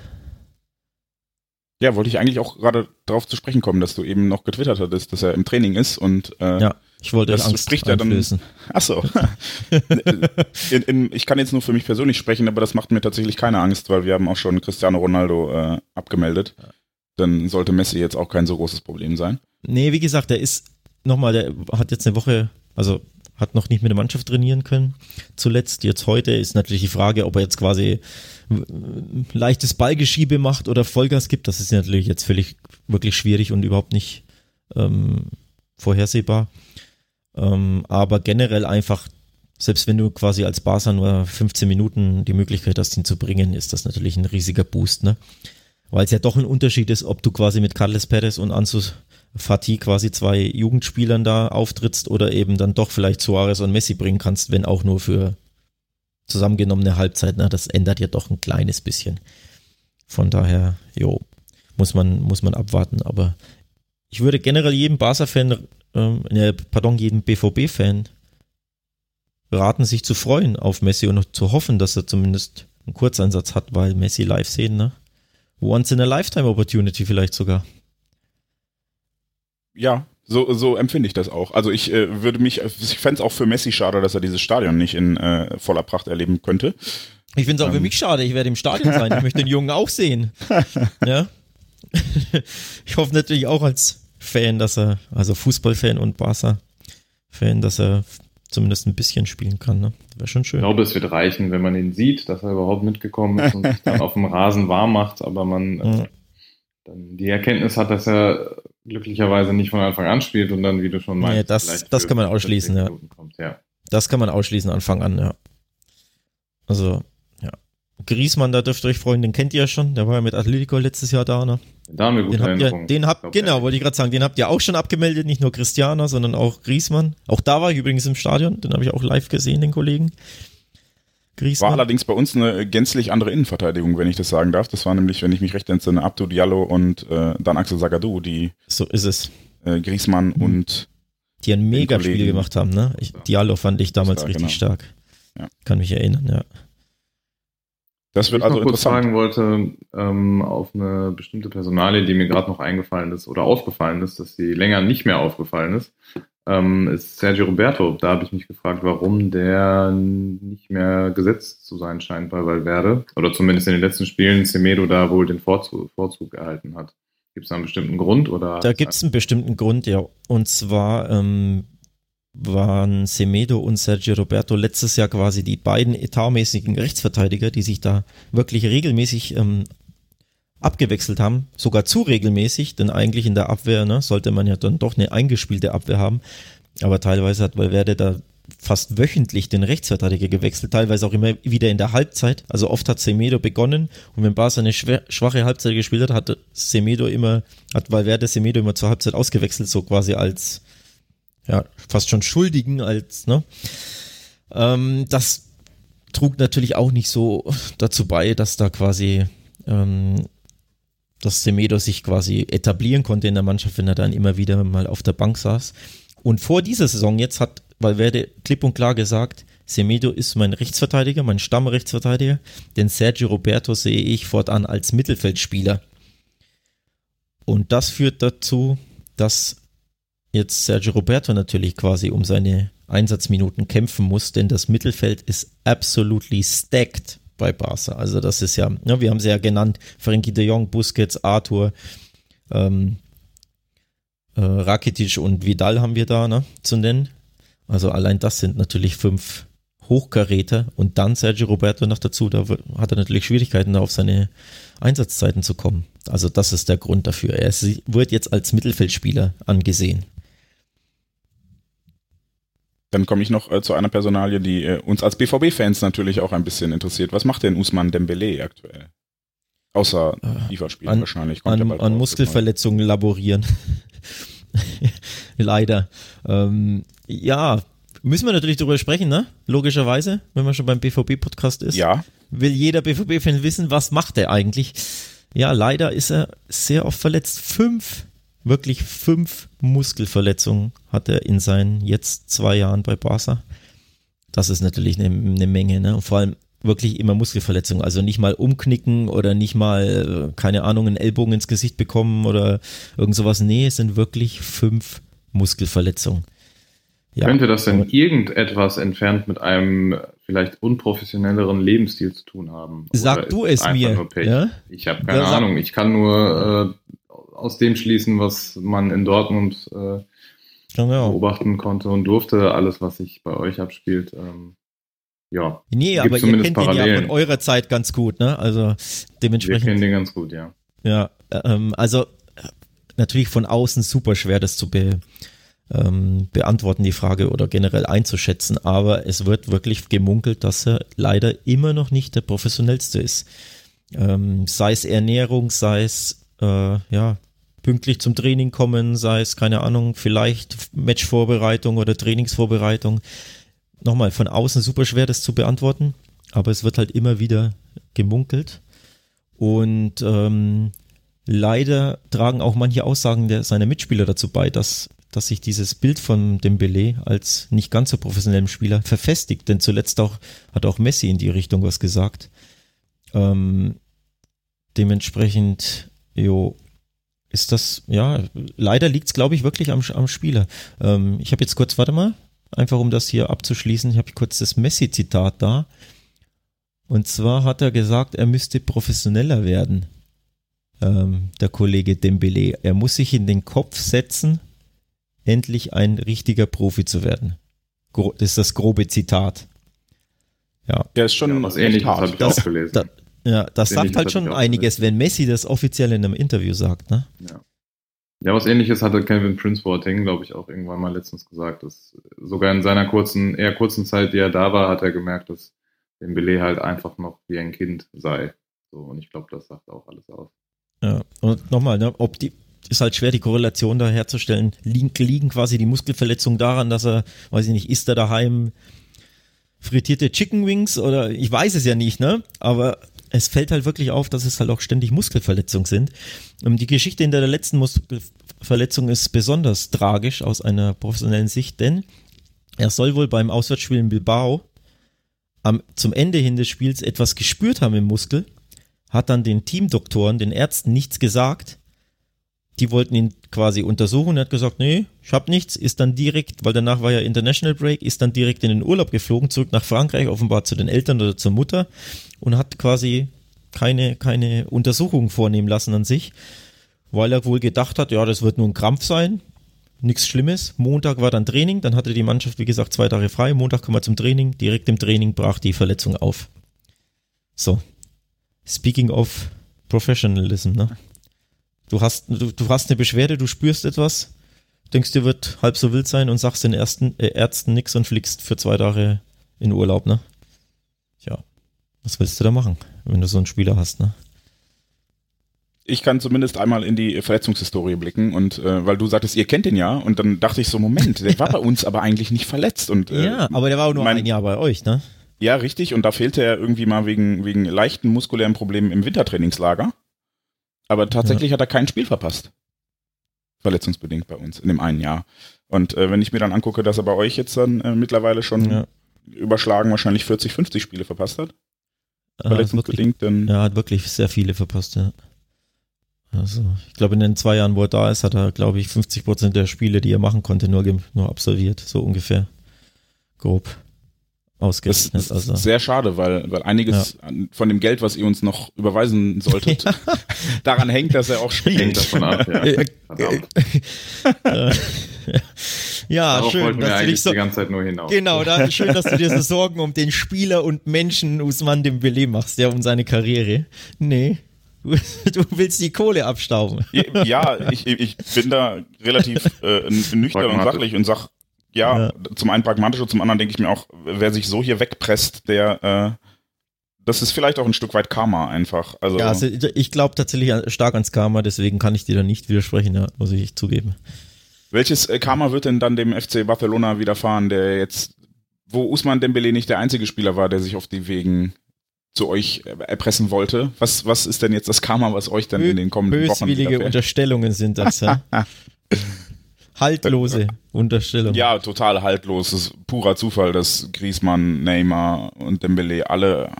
Ja, wollte ich eigentlich auch gerade darauf zu sprechen kommen, dass du eben noch getwittert hattest, dass er im Training ist und äh, Ja, ich wollte Das Angst spricht ja dann- einflößen. Ach so. in, in, ich kann jetzt nur für mich persönlich sprechen, aber das macht mir tatsächlich keine Angst, weil wir haben auch schon Cristiano Ronaldo äh, abgemeldet. Dann sollte Messi jetzt auch kein so großes Problem sein. Nee, wie gesagt, der ist nochmal, der hat jetzt eine Woche, also hat noch nicht mit der Mannschaft trainieren können. Zuletzt, jetzt heute ist natürlich die Frage, ob er jetzt quasi äh, leichtes Ballgeschiebe macht oder Vollgas gibt. Das ist natürlich jetzt völlig wirklich schwierig und überhaupt nicht ähm, vorhersehbar. Ähm, aber generell einfach selbst wenn du quasi als Barca nur 15 Minuten die Möglichkeit hast, ihn zu bringen, ist das natürlich ein riesiger Boost, ne? Weil es ja doch ein Unterschied ist, ob du quasi mit Carles Perez und Ansu Fati quasi zwei Jugendspielern da auftrittst oder eben dann doch vielleicht Suarez und Messi bringen kannst, wenn auch nur für zusammengenommene Halbzeit. Ne? Das ändert ja doch ein kleines bisschen. Von daher, jo, muss man, muss man abwarten. Aber ich würde generell jedem Barca-Fan, ähm, ne, pardon, jedem BVB-Fan raten, sich zu freuen auf Messi und zu hoffen, dass er zumindest einen Kurzeinsatz hat, weil Messi live sehen, ne? Once in a Lifetime Opportunity vielleicht sogar. Ja, so, so empfinde ich das auch. Also ich äh, würde mich, ich fände es auch für Messi schade, dass er dieses Stadion nicht in äh, voller Pracht erleben könnte. Ich finde es auch ähm. für mich schade, ich werde im Stadion sein. Ich möchte den Jungen auch sehen. ja. ich hoffe natürlich auch als Fan, dass er, also Fußballfan und Barca-Fan, dass er zumindest ein bisschen spielen kann. Ne? Wäre schon schön. Ich glaube, es wird reichen, wenn man ihn sieht, dass er überhaupt mitgekommen ist und sich dann auf dem Rasen warm macht, aber man ja. äh, dann die Erkenntnis hat, dass er glücklicherweise nicht von Anfang an spielt und dann, wie du schon meinst, ja, das, das kann man ausschließen, ja. Kommt, ja. Das kann man ausschließen, Anfang an, ja. Also, ja. Griesmann, da dürft ihr euch freuen, den kennt ihr ja schon, der war ja mit Atletico letztes Jahr da, ne? Da haben wir gute den habt ihr, den habt, genau, wollte ich gerade sagen, den habt ihr auch schon abgemeldet, nicht nur Christiana, sondern auch Griesmann. Auch da war ich übrigens im Stadion, den habe ich auch live gesehen, den Kollegen. Griezmann. War allerdings bei uns eine gänzlich andere Innenverteidigung, wenn ich das sagen darf. Das war nämlich, wenn ich mich recht entsinne, Abdo Diallo und äh, dann Axel Sagadou, die so ist es. Äh, Griezmann mhm. und die ein mega Spiel gemacht haben, ne? Ich, Diallo fand ich damals richtig genau. stark. Ja. Kann mich erinnern, ja. Das wird ich also noch kurz sagen wollte, ähm, auf eine bestimmte Personalie, die mir gerade noch eingefallen ist oder aufgefallen ist, dass sie länger nicht mehr aufgefallen ist, ähm, ist Sergio Roberto. Da habe ich mich gefragt, warum der nicht mehr gesetzt zu sein scheint bei Valverde. Oder zumindest in den letzten Spielen Semedo da wohl den Vorzug, Vorzug erhalten hat. Gibt es da einen bestimmten Grund? Oder da gibt es einen bestimmten Grund, ja. Und zwar ähm, waren Semedo und Sergio Roberto letztes Jahr quasi die beiden etatmäßigen Rechtsverteidiger, die sich da wirklich regelmäßig ähm, abgewechselt haben, sogar zu regelmäßig, denn eigentlich in der Abwehr ne, sollte man ja dann doch eine eingespielte Abwehr haben. Aber teilweise hat Valverde da fast wöchentlich den Rechtsverteidiger gewechselt, teilweise auch immer wieder in der Halbzeit. Also oft hat Semedo begonnen und wenn Barca eine schwache Halbzeit gespielt hat, hat Semedo immer, hat Valverde Semedo immer zur Halbzeit ausgewechselt, so quasi als ja, fast schon Schuldigen als, ne? Ähm, das trug natürlich auch nicht so dazu bei, dass da quasi ähm, dass Semedo sich quasi etablieren konnte in der Mannschaft, wenn er dann immer wieder mal auf der Bank saß. Und vor dieser Saison jetzt hat Valverde klipp und klar gesagt, Semedo ist mein Rechtsverteidiger, mein Stammrechtsverteidiger, denn Sergio Roberto sehe ich fortan als Mittelfeldspieler. Und das führt dazu, dass jetzt Sergio Roberto natürlich quasi um seine Einsatzminuten kämpfen muss, denn das Mittelfeld ist absolutely stacked bei Barca. Also das ist ja, ja wir haben sie ja genannt, Frankie de Jong, Busquets, Arthur, ähm, äh, Rakitic und Vidal haben wir da ne, zu nennen. Also allein das sind natürlich fünf Hochkaräter und dann Sergio Roberto noch dazu, da hat er natürlich Schwierigkeiten, da auf seine Einsatzzeiten zu kommen. Also das ist der Grund dafür. Er wird jetzt als Mittelfeldspieler angesehen. Dann komme ich noch äh, zu einer Personalie, die äh, uns als BVB-Fans natürlich auch ein bisschen interessiert. Was macht denn Usman Dembele aktuell? Außer äh, FIFA-Spielen an, wahrscheinlich. Kommt an, an Muskelverletzungen laborieren. Leider. Ähm, ja, müssen wir natürlich darüber sprechen, ne? Logischerweise, wenn man schon beim BVB-Podcast ist. Ja. Will jeder BVB-Fan wissen, was macht er eigentlich? Ja, leider ist er sehr oft verletzt. Fünf wirklich fünf Muskelverletzungen hat er in seinen jetzt zwei Jahren bei Barca. Das ist natürlich eine, eine Menge, ne? Und vor allem wirklich immer Muskelverletzungen. Also nicht mal umknicken oder nicht mal, äh, keine Ahnung, einen Ellbogen ins Gesicht bekommen oder irgend sowas. Nee, es sind wirklich fünf Muskelverletzungen. Ja. Könnte das denn irgendetwas entfernt mit einem vielleicht unprofessionelleren Lebensstil zu tun haben? Sag du es mir. Ja? Ich habe keine ja, Ahnung. Ich kann nur äh, aus dem schließen, was man in Dortmund äh, genau. beobachten konnte und durfte. Alles, was sich bei euch abspielt, ähm, ja. Nee, aber ihr kennt Parallelen. den ja von eurer Zeit ganz gut, ne? Also dementsprechend. Wir kennen den ganz gut, ja. Ja, ähm, also natürlich von außen super schwer, das zu be ähm, beantworten, die Frage oder generell einzuschätzen. Aber es wird wirklich gemunkelt, dass er leider immer noch nicht der professionellste ist. Ähm, sei es Ernährung, sei es äh, ja pünktlich zum Training kommen, sei es keine Ahnung, vielleicht Matchvorbereitung oder Trainingsvorbereitung. Nochmal von außen super schwer, das zu beantworten, aber es wird halt immer wieder gemunkelt und ähm, leider tragen auch manche Aussagen der, seiner Mitspieler dazu bei, dass dass sich dieses Bild von Dembele als nicht ganz so professionellem Spieler verfestigt, denn zuletzt auch hat auch Messi in die Richtung was gesagt. Ähm, dementsprechend, jo, ist das, ja, leider liegt es, glaube ich, wirklich am, am Spieler. Ähm, ich habe jetzt kurz, warte mal, einfach um das hier abzuschließen, ich habe kurz das Messi-Zitat da. Und zwar hat er gesagt, er müsste professioneller werden, ähm, der Kollege Dembele. Er muss sich in den Kopf setzen, endlich ein richtiger Profi zu werden. Das ist das grobe Zitat. Ja. Ja, ist schon ja, was ähnliches habe ich das, auch gelesen. Da, ja, das sagt halt schon einiges, wenn Messi das offiziell in einem Interview sagt, ne? Ja. Ja, was ähnliches hatte Kevin Prince Boateng, glaube ich, auch irgendwann mal letztens gesagt, dass sogar in seiner kurzen, eher kurzen Zeit, die er da war, hat er gemerkt, dass Dembele halt einfach noch wie ein Kind sei. So, und ich glaube, das sagt auch alles aus. Ja, und nochmal, ne, ob die, ist halt schwer, die Korrelation da herzustellen. Liegen, liegen quasi die Muskelverletzungen daran, dass er, weiß ich nicht, isst er daheim frittierte Chicken Wings oder ich weiß es ja nicht, ne? Aber es fällt halt wirklich auf, dass es halt auch ständig Muskelverletzungen sind. Ähm, die Geschichte hinter der letzten Muskelverletzung ist besonders tragisch aus einer professionellen Sicht, denn er soll wohl beim Auswärtsspiel in Bilbao am, zum Ende hin des Spiels etwas gespürt haben im Muskel, hat dann den Teamdoktoren, den Ärzten nichts gesagt die wollten ihn quasi untersuchen. Er hat gesagt, nee, ich hab nichts, ist dann direkt, weil danach war ja International Break, ist dann direkt in den Urlaub geflogen, zurück nach Frankreich, offenbar zu den Eltern oder zur Mutter und hat quasi keine, keine Untersuchung vornehmen lassen an sich, weil er wohl gedacht hat, ja, das wird nur ein Krampf sein, nichts Schlimmes. Montag war dann Training, dann hatte die Mannschaft, wie gesagt, zwei Tage frei. Montag kam er zum Training, direkt im Training brach die Verletzung auf. So. Speaking of Professionalism, ne? Du hast, du, du hast eine Beschwerde, du spürst etwas, denkst, dir wird halb so wild sein und sagst den ersten äh, Ärzten nix und fliegst für zwei Tage in Urlaub, ne? Was willst du da machen, wenn du so einen Spieler hast, ne? ich kann zumindest einmal in die Verletzungshistorie blicken und äh, weil du sagtest, ihr kennt den ja und dann dachte ich so, Moment, der war bei uns aber eigentlich nicht verletzt und äh, ja, aber der war auch nur mein, ein Jahr bei euch, ne? Ja, richtig und da fehlte er irgendwie mal wegen wegen leichten muskulären Problemen im Wintertrainingslager. Aber tatsächlich ja. hat er kein Spiel verpasst. Verletzungsbedingt bei uns in dem einen Jahr. Und äh, wenn ich mir dann angucke, dass er bei euch jetzt dann äh, mittlerweile schon ja. überschlagen wahrscheinlich 40, 50 Spiele verpasst hat. Verletzungsbedingt, dann. Er hat wirklich sehr viele verpasst, ja. Also, ich glaube, in den zwei Jahren, wo er da ist, hat er, glaube ich, 50 Prozent der Spiele, die er machen konnte, nur, nur absolviert, so ungefähr. Grob ausgerechnet. Das ist also. sehr schade, weil, weil einiges ja. von dem Geld, was ihr uns noch überweisen solltet, ja. daran hängt, dass er auch spielt. Hängt davon ab, ja. ja, Darauf schön, dass du dich so, die ganze Zeit nur hinaus. Genau, da, schön, dass du dir so Sorgen um den Spieler und Menschen Usman Dembele machst, ja, um seine Karriere. Nee. Du willst die Kohle abstauben. Ja, ich, ich bin da relativ äh, nüchtern und sachlich und sag, ja, ja, zum einen pragmatisch und zum anderen denke ich mir auch, wer sich so hier wegpresst, der, äh, das ist vielleicht auch ein Stück weit Karma einfach. Also, ja, also ich glaube tatsächlich stark ans Karma, deswegen kann ich dir da nicht widersprechen, ja, muss ich zugeben. Welches äh, Karma wird denn dann dem FC Barcelona widerfahren, der jetzt, wo Usman Dembele nicht der einzige Spieler war, der sich auf die Wegen zu euch erpressen wollte? Was, was ist denn jetzt das Karma, was euch dann in den kommenden Wochen Böswillige Unterstellungen sind das, ja. haltlose Unterstellung. Ja, total haltlos. Es ist purer Zufall, dass Griezmann, Neymar und Dembele alle,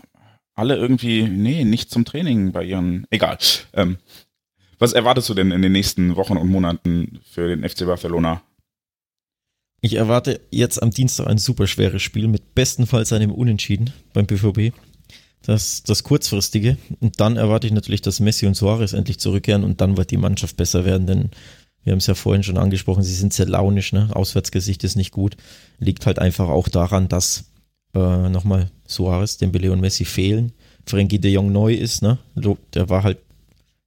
alle irgendwie, nee, nicht zum Training bei ihren, egal. Ähm, was erwartest du denn in den nächsten Wochen und Monaten für den FC Barcelona? Ich erwarte jetzt am Dienstag ein super schweres Spiel mit bestenfalls einem Unentschieden beim BVB. Das, das kurzfristige. Und dann erwarte ich natürlich, dass Messi und Suarez endlich zurückkehren und dann wird die Mannschaft besser werden, denn wir haben es ja vorhin schon angesprochen, sie sind sehr launisch, ne? Auswärtsgesicht ist nicht gut. Liegt halt einfach auch daran, dass äh, nochmal Suarez, Dembele und Messi fehlen. Frankie de Jong neu ist, ne? Der war halt,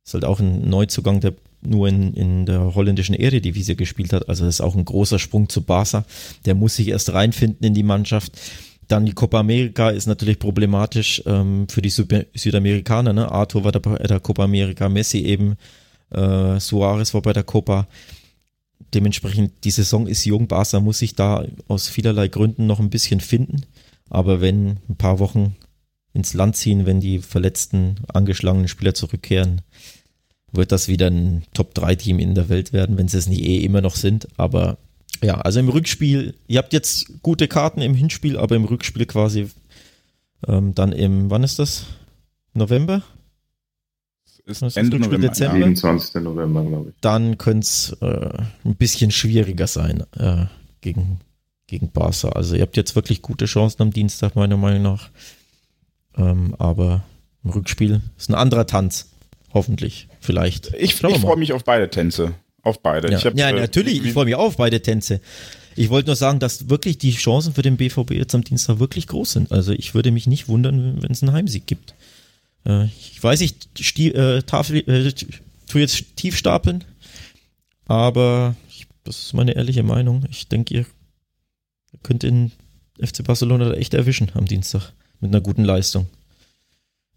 ist halt auch ein Neuzugang, der nur in, in der holländischen Eredivisie gespielt hat. Also das ist auch ein großer Sprung zu Barca. Der muss sich erst reinfinden in die Mannschaft. Dann die Copa America ist natürlich problematisch ähm, für die Süd Südamerikaner. Ne? Arthur war bei der Copa America, Messi eben, äh, Suarez war bei der Copa. Dementsprechend, die Saison ist jung. Barca muss sich da aus vielerlei Gründen noch ein bisschen finden. Aber wenn ein paar Wochen ins Land ziehen, wenn die verletzten, angeschlagenen Spieler zurückkehren, wird das wieder ein Top-3-Team in der Welt werden, wenn sie es nicht eh immer noch sind. Aber ja, also im Rückspiel, ihr habt jetzt gute Karten im Hinspiel, aber im Rückspiel quasi ähm, dann im, wann ist das? November? Ist Das Ende November. Dezember. 27. November, glaube ich. Dann könnte es äh, ein bisschen schwieriger sein äh, gegen, gegen Barca. Also ihr habt jetzt wirklich gute Chancen am Dienstag, meiner Meinung nach. Ähm, aber im Rückspiel ist ein anderer Tanz. Hoffentlich. Vielleicht. Ich, ich freue mich auf beide Tänze. Auf beide. Ja, Ich hab, ja äh, natürlich, wie- ich freue mich auch auf beide Tänze. Ich wollte nur sagen, dass wirklich die Chancen für den BVB jetzt am Dienstag wirklich groß sind. Also ich würde mich nicht wundern, wenn es einen Heimsieg gibt. Äh, ich weiß, ich sti äh, Tafel, äh, tue jetzt tief stapeln, aber ich, das ist meine ehrliche Meinung. Ich denke, ihr könnt den FC Barcelona da echt erwischen am Dienstag mit einer guten Leistung,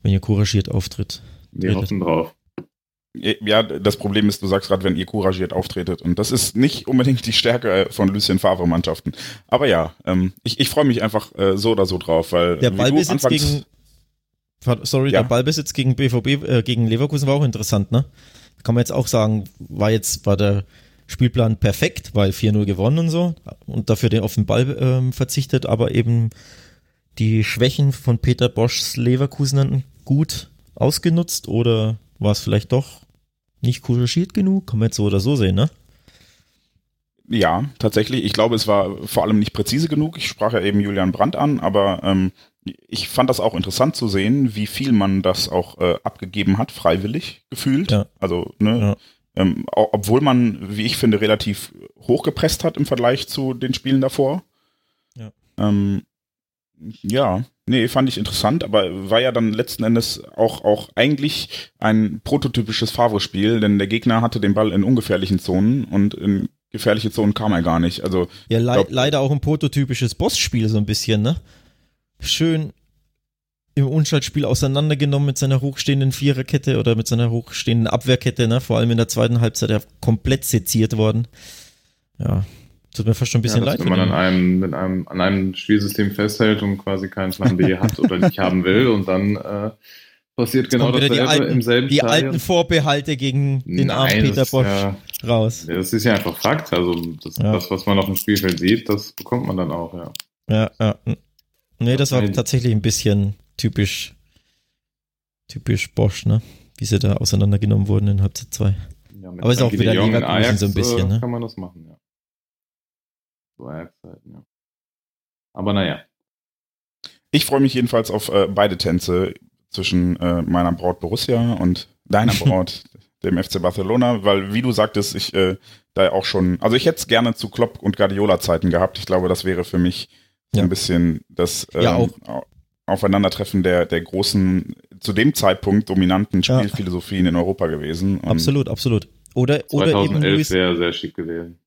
wenn ihr couragiert auftritt. Wir Redet. hoffen drauf. Ja, das Problem ist, du sagst gerade, wenn ihr couragiert auftretet. Und das ist nicht unbedingt die Stärke von Lucien Favre Mannschaften. Aber ja, ähm, ich, ich freue mich einfach äh, so oder so drauf, weil Der du Ballbesitz anfangs- gegen sorry, Ja. der Ballbesitz gegen BVB äh, gegen Leverkusen war auch interessant, ne? Kann man jetzt auch sagen, war jetzt war der Spielplan perfekt, weil 4-0 gewonnen und so und dafür den auf den Ball ähm, verzichtet, aber eben die Schwächen von Peter Boschs Leverkusen gut ausgenutzt oder war es vielleicht doch nicht couragiert genug? Kann man jetzt so oder so sehen, ne? Ja, tatsächlich. Ich glaube, es war vor allem nicht präzise genug. Ich sprach ja eben Julian Brandt an, aber ähm, ich fand das auch interessant zu sehen, wie viel man das auch äh, abgegeben hat, freiwillig gefühlt. Ja. Also, ne, Ja. ähm, obwohl man, wie ich finde, relativ hochgepresst hat im Vergleich zu den Spielen davor. Ja. Ähm, ja, nee, fand ich interessant, aber war ja dann letzten Endes auch, auch eigentlich ein prototypisches Favre-Spiel, denn der Gegner hatte den Ball in ungefährlichen Zonen und in gefährliche Zonen kam er gar nicht. Also Ja, lei glaub- leider auch ein prototypisches Bossspiel so ein bisschen, ne? Schön im Unschaltspiel auseinandergenommen mit seiner hochstehenden Viererkette oder mit seiner hochstehenden Abwehrkette, ne? Vor allem in der zweiten Halbzeit ja komplett seziert worden. Ja, tut mir fast schon ein bisschen ja, leid. wenn man an einem, mit einem, an einem Spielsystem festhält und quasi keinen Plan B hat oder nicht haben will und dann äh, passiert genau Kommen wieder die alten, im selben die Stadion. alten Vorbehalte gegen den armen Nein, Peter das ist Bosch Ja, raus. ja, das ist ja einfach Fakt. Also das, Ja. das, was man auf dem Spielfeld sieht, das bekommt man dann auch, ja. Ja, ja. Nee, das war tatsächlich ein bisschen typisch, typisch Bosch, ne? Wie sie da auseinandergenommen wurden in Halbzeit 2. ja Aber ist auch wieder Leverkusen so ein bisschen, äh, ne? Kann man das machen, ja. So Ajax-Zeiten, ja. Aber naja. Ich freue mich jedenfalls auf äh, beide Tänze zwischen äh, meiner Braut Borussia und deiner Braut, dem FC Barcelona, weil wie du sagtest, ich äh, da auch schon, also ich hätte es gerne zu Klopp und Guardiola Zeiten gehabt. Ich glaube, das wäre für mich Ja. ein bisschen das ähm, Ja, Aufeinandertreffen der, der großen, zu dem Zeitpunkt dominanten Ja. Spielphilosophien in Europa gewesen. Und Absolut, absolut. Oder, oder eben 2011 Luis, wäre sehr schick gewesen.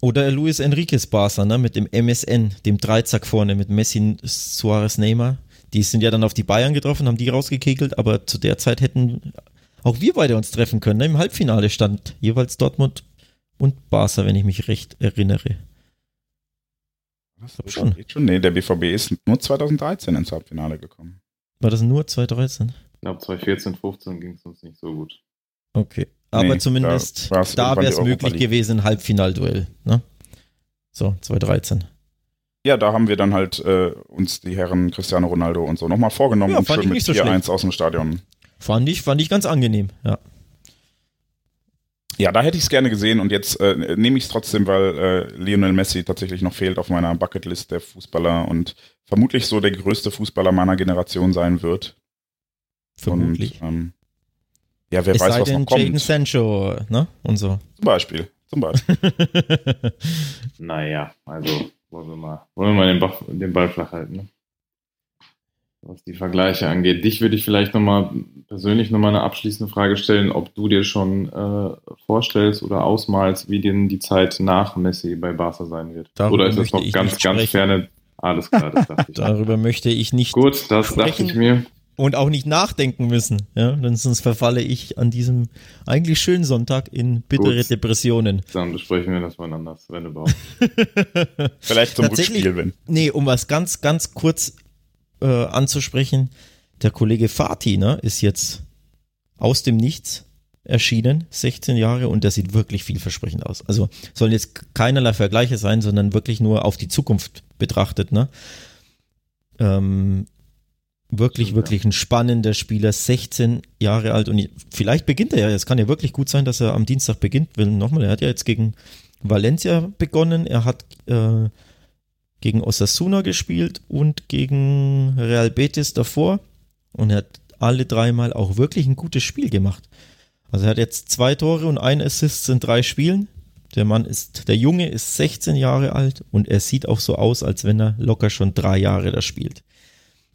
oder Luis Enriquez Barca, ne, mit dem MSN, dem Dreizack vorne, mit Messi, Suarez, Neymar. Die sind ja dann auf die Bayern getroffen, haben die rausgekegelt, aber zu der Zeit hätten auch wir beide uns treffen können. Ne? Im Halbfinale stand jeweils Dortmund und Barca, wenn ich mich recht erinnere. Was, glaub schon. Geht schon? Nee, der BVB ist nur 2013 ins Halbfinale gekommen. War das nur 2013? Ich glaube, 2014, 15 ging es uns nicht so gut. Okay. Aber Nee, zumindest da da, wäre es möglich League. gewesen, ein Halbfinalduell. Ne? So, 2013. Ja, da haben wir dann halt äh, uns die Herren Cristiano Ronaldo und so nochmal vorgenommen Ja, und schön ich mit nicht so 4-1 aus dem Stadion. Fand ich, fand ich ganz angenehm. Ja. Ja, da hätte ich es gerne gesehen und jetzt äh, nehme ich es trotzdem, weil äh, Lionel Messi tatsächlich noch fehlt auf meiner Bucketlist der Fußballer und vermutlich so der größte Fußballer meiner Generation sein wird. Vermutlich. Und, ähm, ja, wer es weiß, sei was denn, noch kommt. Jaden Sancho, ne? Und so. Zum Beispiel. Zum Beispiel. Naja, also wollen wir mal, wollen wir mal den, Bach, den Ball flach halten. Ne? Was die Vergleiche angeht. Dich würde ich vielleicht nochmal persönlich nochmal eine abschließende Frage stellen, ob du dir schon äh, vorstellst oder ausmalst, wie denn die Zeit nach Messi bei Barca sein wird. Darüber oder ist das noch ganz, ganz ferne? Alles klar, das dachte ich. Darüber möchte ich nicht Gut, das dachte sprechen. ich mir. und auch nicht nachdenken müssen. Ja, denn sonst verfalle ich an diesem eigentlich schönen Sonntag in bittere Gut. Depressionen. Dann besprechen wir das mal anders, wenn überhaupt. Vielleicht zum Tatsächlich- Rückspiel, wenn. Nee, um was ganz, ganz kurz äh, anzusprechen, der Kollege Fatih ne, ist jetzt aus dem Nichts erschienen, 16 Jahre, und der sieht wirklich vielversprechend aus. Also sollen jetzt keinerlei Vergleiche sein, sondern wirklich nur auf die Zukunft betrachtet. Ne? Ähm, wirklich, wirklich ein spannender Spieler, 16 Jahre alt und vielleicht beginnt er ja, es kann ja wirklich gut sein, dass er am Dienstag beginnt, nochmal, er hat ja jetzt gegen Valencia begonnen, er hat äh, gegen Osasuna gespielt und gegen Real Betis davor und er hat alle dreimal auch wirklich ein gutes Spiel gemacht. Also er hat jetzt zwei Tore und ein Assist in drei Spielen. Der Mann ist, der Junge ist 16 Jahre alt und er sieht auch so aus, als wenn er locker schon drei Jahre da spielt.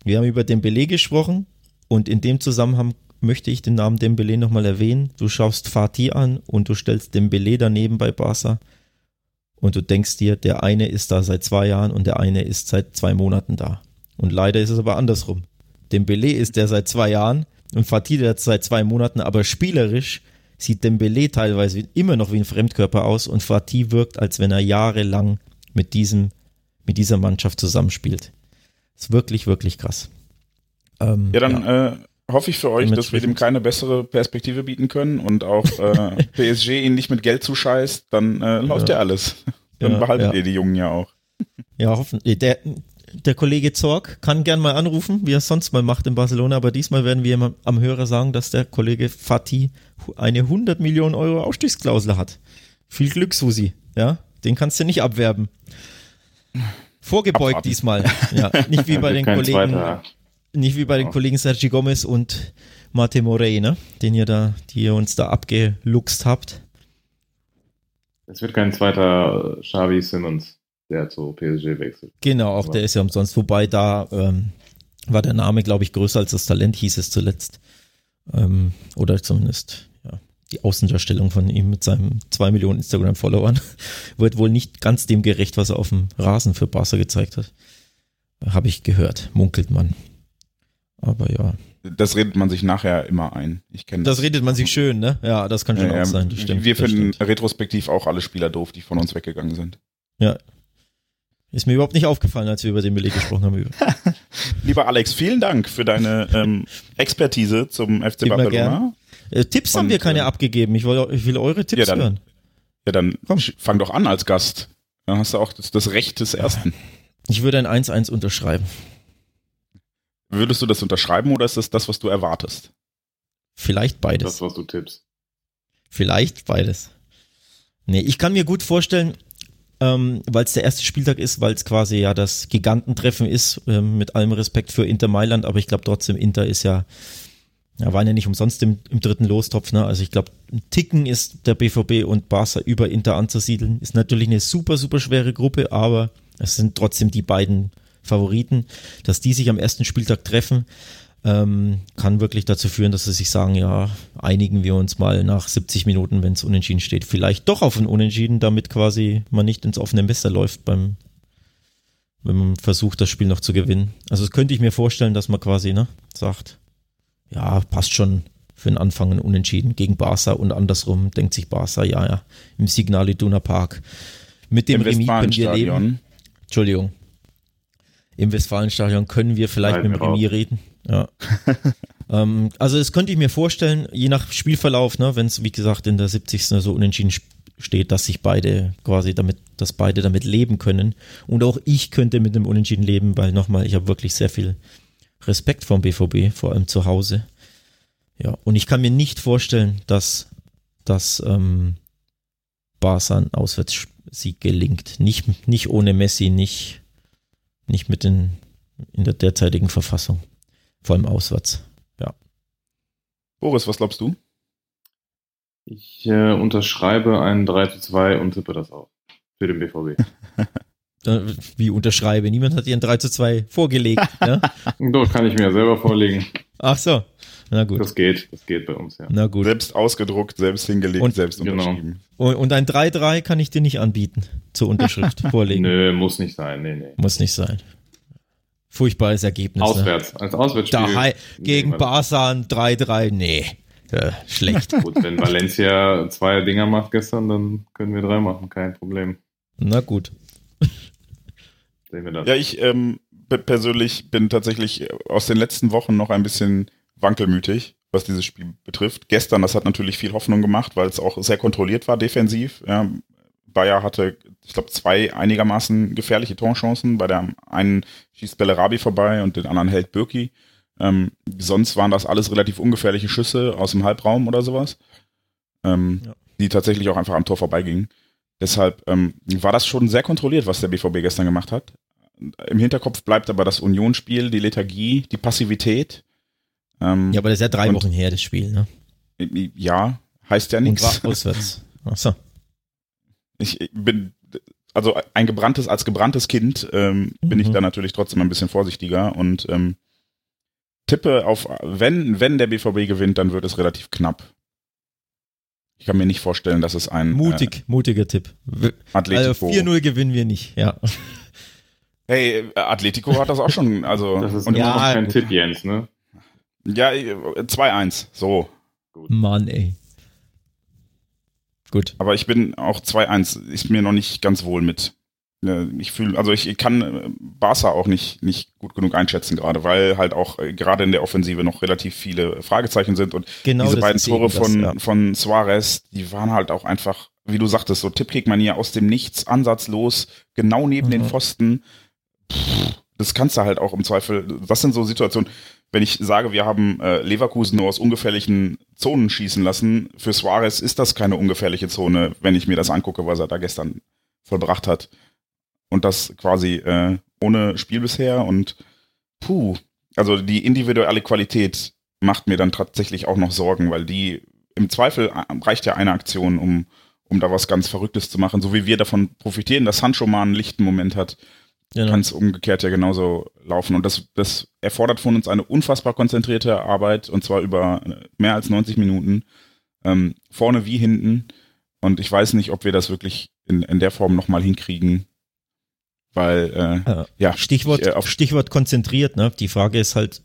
Wir haben über Dembele gesprochen und in dem Zusammenhang möchte ich den Namen Dembele nochmal erwähnen. Du schaust Fatih an und du stellst Dembele daneben bei Barca und du denkst dir, der eine ist da seit zwei Jahren und der eine ist seit zwei Monaten da. Und leider ist es aber andersrum. Dembele ist der seit zwei Jahren und Fatih der seit zwei Monaten, aber spielerisch sieht Dembele teilweise immer noch wie ein Fremdkörper aus und Fatih wirkt, als wenn er jahrelang mit diesem, mit dieser Mannschaft zusammenspielt. Ist wirklich, wirklich krass. Ähm, Ja, dann Äh, hoffe ich für euch, dass wir dem keine bessere Perspektive bieten können und auch äh, PSG ihn nicht mit Geld zuscheißt, dann äh, läuft ja, Ja. alles. Dann Ja, behaltet ja. ihr die Jungen ja auch. Ja, hoffentlich. Der, der Kollege Zorg kann gern mal anrufen, wie er es sonst mal macht in Barcelona, aber diesmal werden wir ihm am Hörer sagen, dass der Kollege Fatih eine 100 Millionen Euro Ausstiegsklausel hat. Viel Glück, Susi. Ja, den kannst du nicht abwerben. Vorgebeugt Abwarten. diesmal. Ja, nicht wie bei den Kollegen, zweiter. Nicht wie bei den Ja. Kollegen Sergi Gomez und Mate Morey, ne? Den ihr da, die ihr uns da abgeluchst habt. Es wird kein zweiter Xavi Simmons, der zu PSG wechselt. Genau, auch Aber- der ist ja umsonst. Wobei da ähm, war der Name, glaube ich, größer als das Talent, hieß es zuletzt. Ähm, oder zumindest ja, die Außendarstellung von ihm mit seinen zwei Millionen Instagram-Followern wird wohl nicht ganz dem gerecht, was er auf dem Rasen für Barca gezeigt hat. Habe ich gehört, munkelt man. Aber ja, Das redet man sich nachher immer ein. Ich kenne das redet man sich schön, ne? Ja, das kann schon Ja, auch sein. Das stimmt, wir das finden stimmt. retrospektiv auch alle Spieler doof, die von uns weggegangen sind. Ist mir überhaupt nicht aufgefallen, als wir über den Beleg gesprochen haben. Lieber Alex, vielen Dank für deine ähm, Expertise zum FC Immer Barcelona. gern. Äh, Tipps haben Und, wir keine ähm, abgegeben. Ich will, ich will eure Tipps Ja, dann- hören. Ja, dann Komm. fang doch an als Gast. Dann hast du auch das, das Recht des Ersten. Ich würde ein 1-1 unterschreiben. Würdest du das unterschreiben oder ist das das, was du erwartest? Vielleicht beides. Das, was du tippst. Vielleicht beides. Nee, ich kann mir gut vorstellen, ähm, weil es der erste Spieltag ist, weil es quasi ja das Gigantentreffen ist, ähm, mit allem Respekt für Inter Mailand, aber ich glaube trotzdem, Inter ist ja, ja, waren ja nicht umsonst im, im dritten Lostopf, ne? Also ich glaube, ein Ticken ist der BVB und Barca über Inter anzusiedeln. Ist natürlich eine super, super schwere Gruppe, aber es sind trotzdem die beiden Favoriten. Dass die sich am ersten Spieltag treffen, ähm, kann wirklich dazu führen, dass sie sich sagen, ja, einigen wir uns mal nach 70 Minuten, wenn es unentschieden steht, vielleicht doch auf ein Unentschieden, damit quasi man nicht ins offene Messer läuft beim wenn man versucht, das Spiel noch zu gewinnen. Also das könnte ich mir vorstellen, dass man quasi ne, sagt, ja, passt schon für den Anfang ein Unentschieden gegen Barca und andersrum denkt sich Barca, ja, ja, im Signal Iduna Park. Mit dem Im Remis können wir leben. Entschuldigung. Im Westfalenstadion können wir vielleicht Schneiden mit dem. Remis reden. Ja. ähm, also das könnte ich mir vorstellen, je nach Spielverlauf, ne, wenn es wie gesagt in der 70. so unentschieden steht, dass sich beide quasi damit, dass beide damit leben können. Und auch ich könnte mit dem Unentschieden leben, weil nochmal, ich habe wirklich sehr viel Respekt vom BVB, vor allem zu Hause. Ja, und ich kann mir nicht vorstellen, dass, dass ähm, Barca ein Auswärtssieg gelingt. Nicht, nicht ohne Messi, nicht, nicht mit den, in der derzeitigen Verfassung. Vor allem auswärts. Boris, was glaubst du? Ich äh, unterschreibe ein 3 zu 2 und tippe das auch. Für den BVB. Wie unterschreibe? Niemand hat dir ein 3 zu 2 vorgelegt. ne? Doch, kann ich mir ja selber vorlegen. Ach so. Na gut. Das geht, das geht bei uns, ja. Na gut. Selbst ausgedruckt, selbst hingelegt, Und- selbst Genau. unterschrieben. Und, und ein 3-3 kann ich dir nicht anbieten zur Unterschrift vorlegen. Nö, muss nicht sein, nee, nee. Muss nicht sein. Furchtbares Ergebnis. Ne? Auswärts, als Auswärtsspiel. Daheim, gegen Nee, Barca ein 3-3, nee. Schlecht. Gut, wenn Valencia zwei Dinger macht gestern, dann können wir drei machen, kein Problem. Na gut. Sehen wir das. Ja, ich ähm, pe- persönlich bin tatsächlich aus den letzten Wochen noch ein bisschen wankelmütig, was dieses Spiel betrifft. Gestern, das hat natürlich viel Hoffnung gemacht, weil es auch sehr kontrolliert war defensiv. Ja, Bayer hatte, ich glaube, zwei einigermaßen gefährliche Torchancen. Bei der einen schießt Bellerabi vorbei und den anderen hält Birki. Ähm, sonst waren das alles relativ ungefährliche Schüsse aus dem Halbraum oder sowas, ähm, Ja. die tatsächlich auch einfach am Tor vorbeigingen. Deshalb ähm, war das schon sehr kontrolliert, was der BVB gestern gemacht hat. Im Hinterkopf bleibt aber das Unionsspiel, die Lethargie, die Passivität. Ähm, Ja, aber das ist ja drei Und- Wochen her, das Spiel, ne? ja, heißt ja Und nichts. war auswärts. Ach so. Ich ich bin, also ein gebranntes, als gebranntes Kind ähm, bin ich Mhm. da natürlich trotzdem ein bisschen vorsichtiger und ähm, tippe auf, wenn, wenn der BVB gewinnt, dann wird es relativ knapp. Ich kann mir nicht vorstellen, dass es ein Mutig, mutiger Tipp. äh, Atletico. Also 4-0 gewinnen wir nicht, ja. Hey, äh, Atletico hat das auch schon, also Das ist und immer ja, noch kein gut. Tipp, Jens, ne? Ja, äh, 2-1, so. Mann, ey. Gut. Aber ich bin auch 2-1, ist mir noch nicht ganz wohl mit. Äh, Ich fühle, also ich kann äh, Barca auch nicht, nicht gut genug einschätzen gerade, weil halt auch äh, gerade in der Offensive noch relativ viele Fragezeichen sind und Genau diese das beiden Tore das, von, ja. von Suarez, die waren halt auch einfach, wie du sagtest, so Tippkick-Manier aus dem Nichts, ansatzlos, genau neben den Mhm. Pfosten. Pff, das kannst du halt auch im Zweifel, das sind so Situationen, wenn ich sage, wir haben äh, Leverkusen nur aus ungefährlichen Zonen schießen lassen, für Suarez ist das keine ungefährliche Zone, wenn ich mir das angucke, was er da gestern vollbracht hat. Und das quasi äh, ohne Spiel bisher und puh, also die individuelle Qualität macht mir dann tatsächlich auch noch Sorgen, weil die im Zweifel äh, reicht ja eine Aktion, um, um da was ganz Verrücktes zu machen. So wie wir davon profitieren, dass Sancho mal einen lichten Moment hat, Genau. kann es umgekehrt ja genauso laufen. Und das, das erfordert von uns eine unfassbar konzentrierte Arbeit und zwar über mehr als 90 Minuten. Ähm, vorne wie hinten. Und ich weiß nicht, ob wir das wirklich in, in der Form nochmal hinkriegen. Weil, äh, Ja. Stichwort, ich, äh, auf, Stichwort konzentriert, ne? Die Frage ist halt,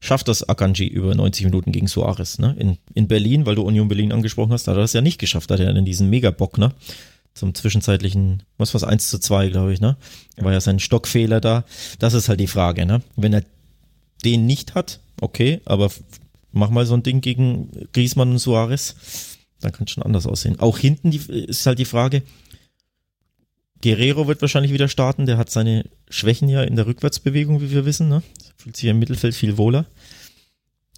schafft das Akanji über 90 Minuten gegen Suarez, ne? In, in Berlin, weil du Union Berlin angesprochen hast, da hat er das ja nicht geschafft, da hat er dann diesen Megabock, ne? Zum zwischenzeitlichen, was war's, 1 zu 2, glaube ich, ne? War ja sein Stockfehler da. Das ist halt die Frage, ne? Wenn er den nicht hat, okay, aber mach mal so ein Ding gegen Griezmann und Suarez, dann kann es schon anders aussehen. Auch hinten die, ist halt die Frage, Guerrero wird wahrscheinlich wieder starten. Der hat seine Schwächen ja in der Rückwärtsbewegung, wie wir wissen. Ne? Fühlt sich im Mittelfeld viel wohler.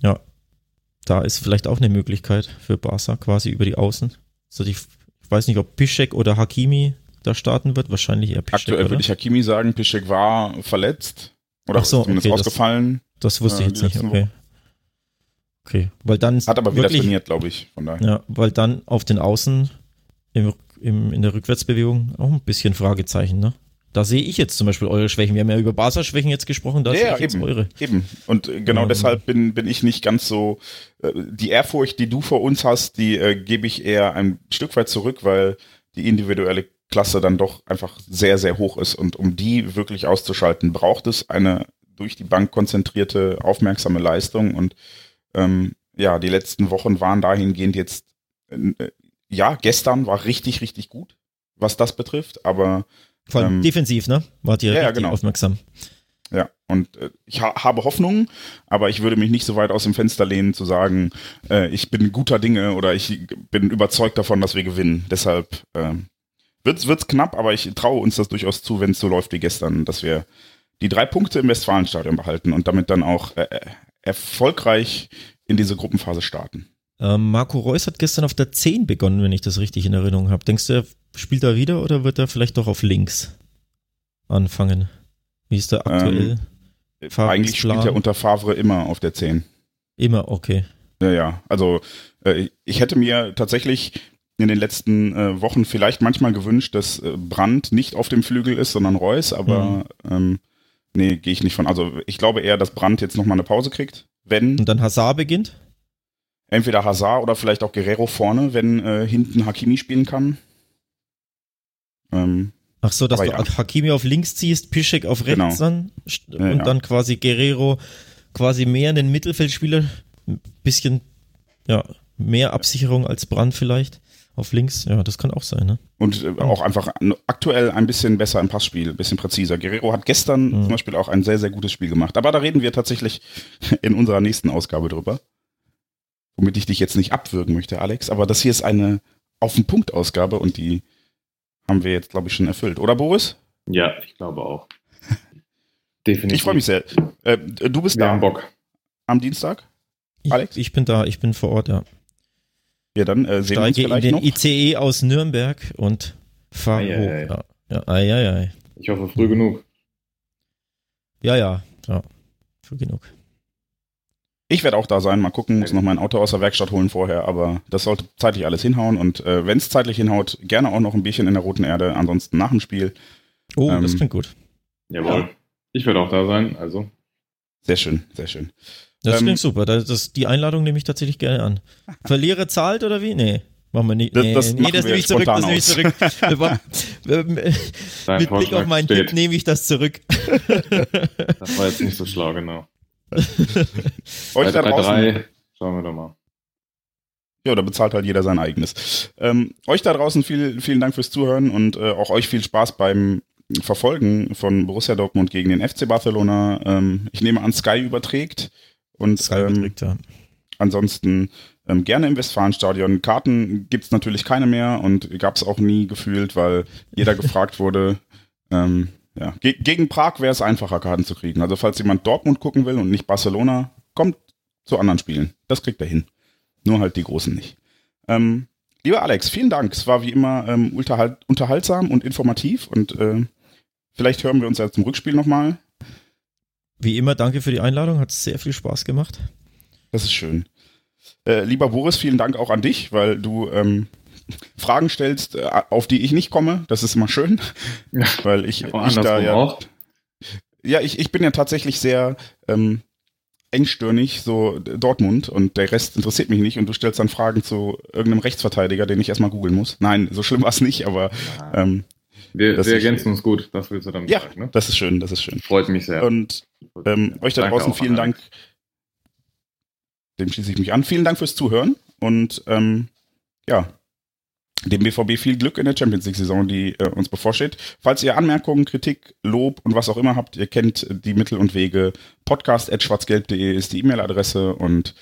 Ja, da ist vielleicht auch eine Möglichkeit für Barca quasi über die Außen. So die, weiß nicht, ob Piszek oder Hakimi da starten wird. Wahrscheinlich eher Piszek, aktuell oder? würde ich Hakimi sagen, Piszek war verletzt. Oder Ach so, ist zumindest okay, das- ausgefallen. Das wusste äh, ich jetzt nicht. Okay. Okay, weil dann Hat aber wieder wirklich, trainiert, glaube ich. Von daher. Ja, weil dann auf den Außen im, im, in der Rückwärtsbewegung auch ein bisschen Fragezeichen, ne? Da sehe ich jetzt zum Beispiel eure Schwächen. Wir haben ja über Barca-Schwächen jetzt gesprochen, da Ja, sehe ich jetzt eben. eure. Eben. Und genau Ähm. deshalb bin, bin ich nicht ganz so. Äh, die Ehrfurcht, die du vor uns hast, die äh, gebe ich eher ein Stück weit zurück, weil die individuelle Klasse dann doch einfach sehr, sehr hoch ist. Und um die wirklich auszuschalten, braucht es eine durch die Bank konzentrierte, aufmerksame Leistung. Und ähm, ja, die letzten Wochen waren dahingehend jetzt, äh, ja, gestern war richtig, richtig gut, was das betrifft, aber Vor allem Ähm, defensiv, ne? Wart ihr ja, ja, genau. aufmerksam. Ja, und äh, ich ha habe Hoffnung, aber ich würde mich nicht so weit aus dem Fenster lehnen zu sagen, äh, ich bin guter Dinge oder ich bin überzeugt davon, dass wir gewinnen. Deshalb äh, wird's wird's knapp, aber ich traue uns das durchaus zu, wenn es so läuft wie gestern, dass wir die drei Punkte im Westfalenstadion behalten und damit dann auch äh, äh, erfolgreich in diese Gruppenphase starten. Ähm, Marco Reus hat gestern auf der 10 begonnen, wenn ich das richtig in Erinnerung habe. Denkst du, er spielt er wieder oder wird er vielleicht doch auf links anfangen? Wie ist der aktuell? Äh, Favres Eigentlich spielt er unter Favre immer auf der 10. Immer okay. Ja, ja. Also äh, ich hätte mir tatsächlich in den letzten äh, Wochen vielleicht manchmal gewünscht, dass äh, Brandt nicht auf dem Flügel ist, sondern Reus, aber mhm. ähm, nee, gehe ich nicht von. Also ich glaube eher, dass Brandt jetzt nochmal eine Pause kriegt, wenn. Und dann Hazard beginnt? Entweder Hazard oder vielleicht auch Guerrero vorne, wenn äh, hinten Hakimi spielen kann. Ähm, Ach so, dass du ja. Hakimi auf links ziehst, Pischek auf rechts genau. dann und ja, dann quasi Guerrero quasi mehr einen Mittelfeldspieler, ein bisschen ja, mehr Absicherung als Brand vielleicht auf links. Ja, das kann auch sein. Ne? Und äh, auch einfach aktuell ein bisschen besser im Passspiel, ein bisschen präziser. Guerrero hat gestern mhm. zum Beispiel auch ein sehr, sehr gutes Spiel gemacht. Aber da reden wir tatsächlich in unserer nächsten Ausgabe drüber. Womit ich dich jetzt nicht abwürgen möchte, Alex. Aber das hier ist eine Auf den Punkt Ausgabe und die haben wir jetzt, glaube ich, schon erfüllt. Oder Boris? Ja, ich glaube auch. Definitiv. Ich freue mich sehr. Äh, du bist wir da. Haben Bock. Am Dienstag? Alex? Ich, ich, bin da, ich bin vor Ort, ja. Ja, dann äh, sehen wir uns vielleicht in den noch. ICE aus Nürnberg und fahre hoch. Ei. Ja. Ja, ei, ei, ei. Ich hoffe, früh genug. Ja, ja, ja. Früh genug. Ich werde auch da sein, mal gucken, muss noch mein Auto aus der Werkstatt holen vorher, aber das sollte zeitlich alles hinhauen und äh, wenn es zeitlich hinhaut, gerne auch noch ein Bierchen in der Roten Erde, ansonsten nach dem Spiel. Oh, ähm, das klingt gut. Jawohl. Ja. Ich werde auch da sein, also. Sehr schön, sehr schön. Das ähm, klingt super. Das, das, die Einladung nehme ich tatsächlich gerne an. Verlierer zahlt oder wie? Nee. Machen wir nicht. Nee, das, nee, das nehme ich zurück. Das nehme ich zurück. Mit Blick auf meinen Tipp nehme ich das zurück. das war jetzt nicht so schlau, genau. Euch da draußen. Drei, schauen wir doch mal. Ja, da bezahlt halt jeder sein eigenes. Ähm, euch da draußen viel, vielen Dank fürs Zuhören und äh, auch euch viel Spaß beim Verfolgen von Borussia Dortmund gegen den FC Barcelona. Ähm, ich nehme an, Sky überträgt. Und Sky ähm, überträgt, ja. ansonsten ähm, gerne im Westfalenstadion. Karten gibt's natürlich keine mehr und gab's auch nie gefühlt, weil jeder gefragt wurde. Ähm, ja. Ge gegen Prag wäre es einfacher, Karten zu kriegen. Also falls jemand Dortmund gucken will und nicht Barcelona, kommt zu anderen Spielen. Das kriegt er hin. Nur halt die Großen nicht. Ähm, lieber Alex, vielen Dank. Es war wie immer ähm, unterhalt unterhaltsam und informativ und äh, Vielleicht hören wir uns ja zum Rückspiel nochmal. Wie immer, danke für die Einladung. Hat sehr viel Spaß gemacht. Das ist schön. Äh, lieber Boris, vielen Dank auch an dich, weil du ähm, Fragen stellst, äh, auf die ich nicht komme. Das ist immer schön. Ja, weil ich, ich da ja. Auch. Ja, ich, ich bin ja tatsächlich sehr ähm, engstirnig, so Dortmund und der Rest interessiert mich nicht und du stellst dann Fragen zu irgendeinem Rechtsverteidiger, den ich erstmal googeln muss. Nein, so schlimm war es nicht, aber ähm, wir, wir ergänzen uns gut, das willst du damit ja, sagen, ne? das ist schön, das ist schön. Freut mich sehr. Und ähm, euch da draußen vielen Dank. Dem schließe ich mich an. Vielen Dank fürs Zuhören und ähm, ja, dem BVB viel Glück in der Champions League-Saison, die äh, uns bevorsteht. Falls ihr Anmerkungen, Kritik, Lob und was auch immer habt, ihr kennt die Mittel und Wege. Podcast.schwarzgelb.de ist die E-Mail-Adresse und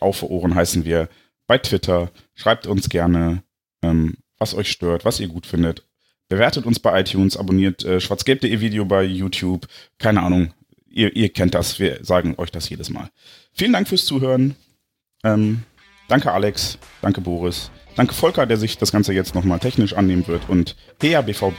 auf für Ohren heißen wir bei Twitter. Schreibt uns gerne, ähm, was euch stört, was ihr gut findet Bewertet uns bei iTunes, abonniert äh, schwarzgelb.de Video bei YouTube. Keine Ahnung, ihr, ihr kennt das, wir sagen euch das jedes Mal. Vielen Dank fürs Zuhören. Ähm, danke Alex, danke Boris, danke Volker, der sich das Ganze jetzt nochmal technisch annehmen wird und Hea BVB.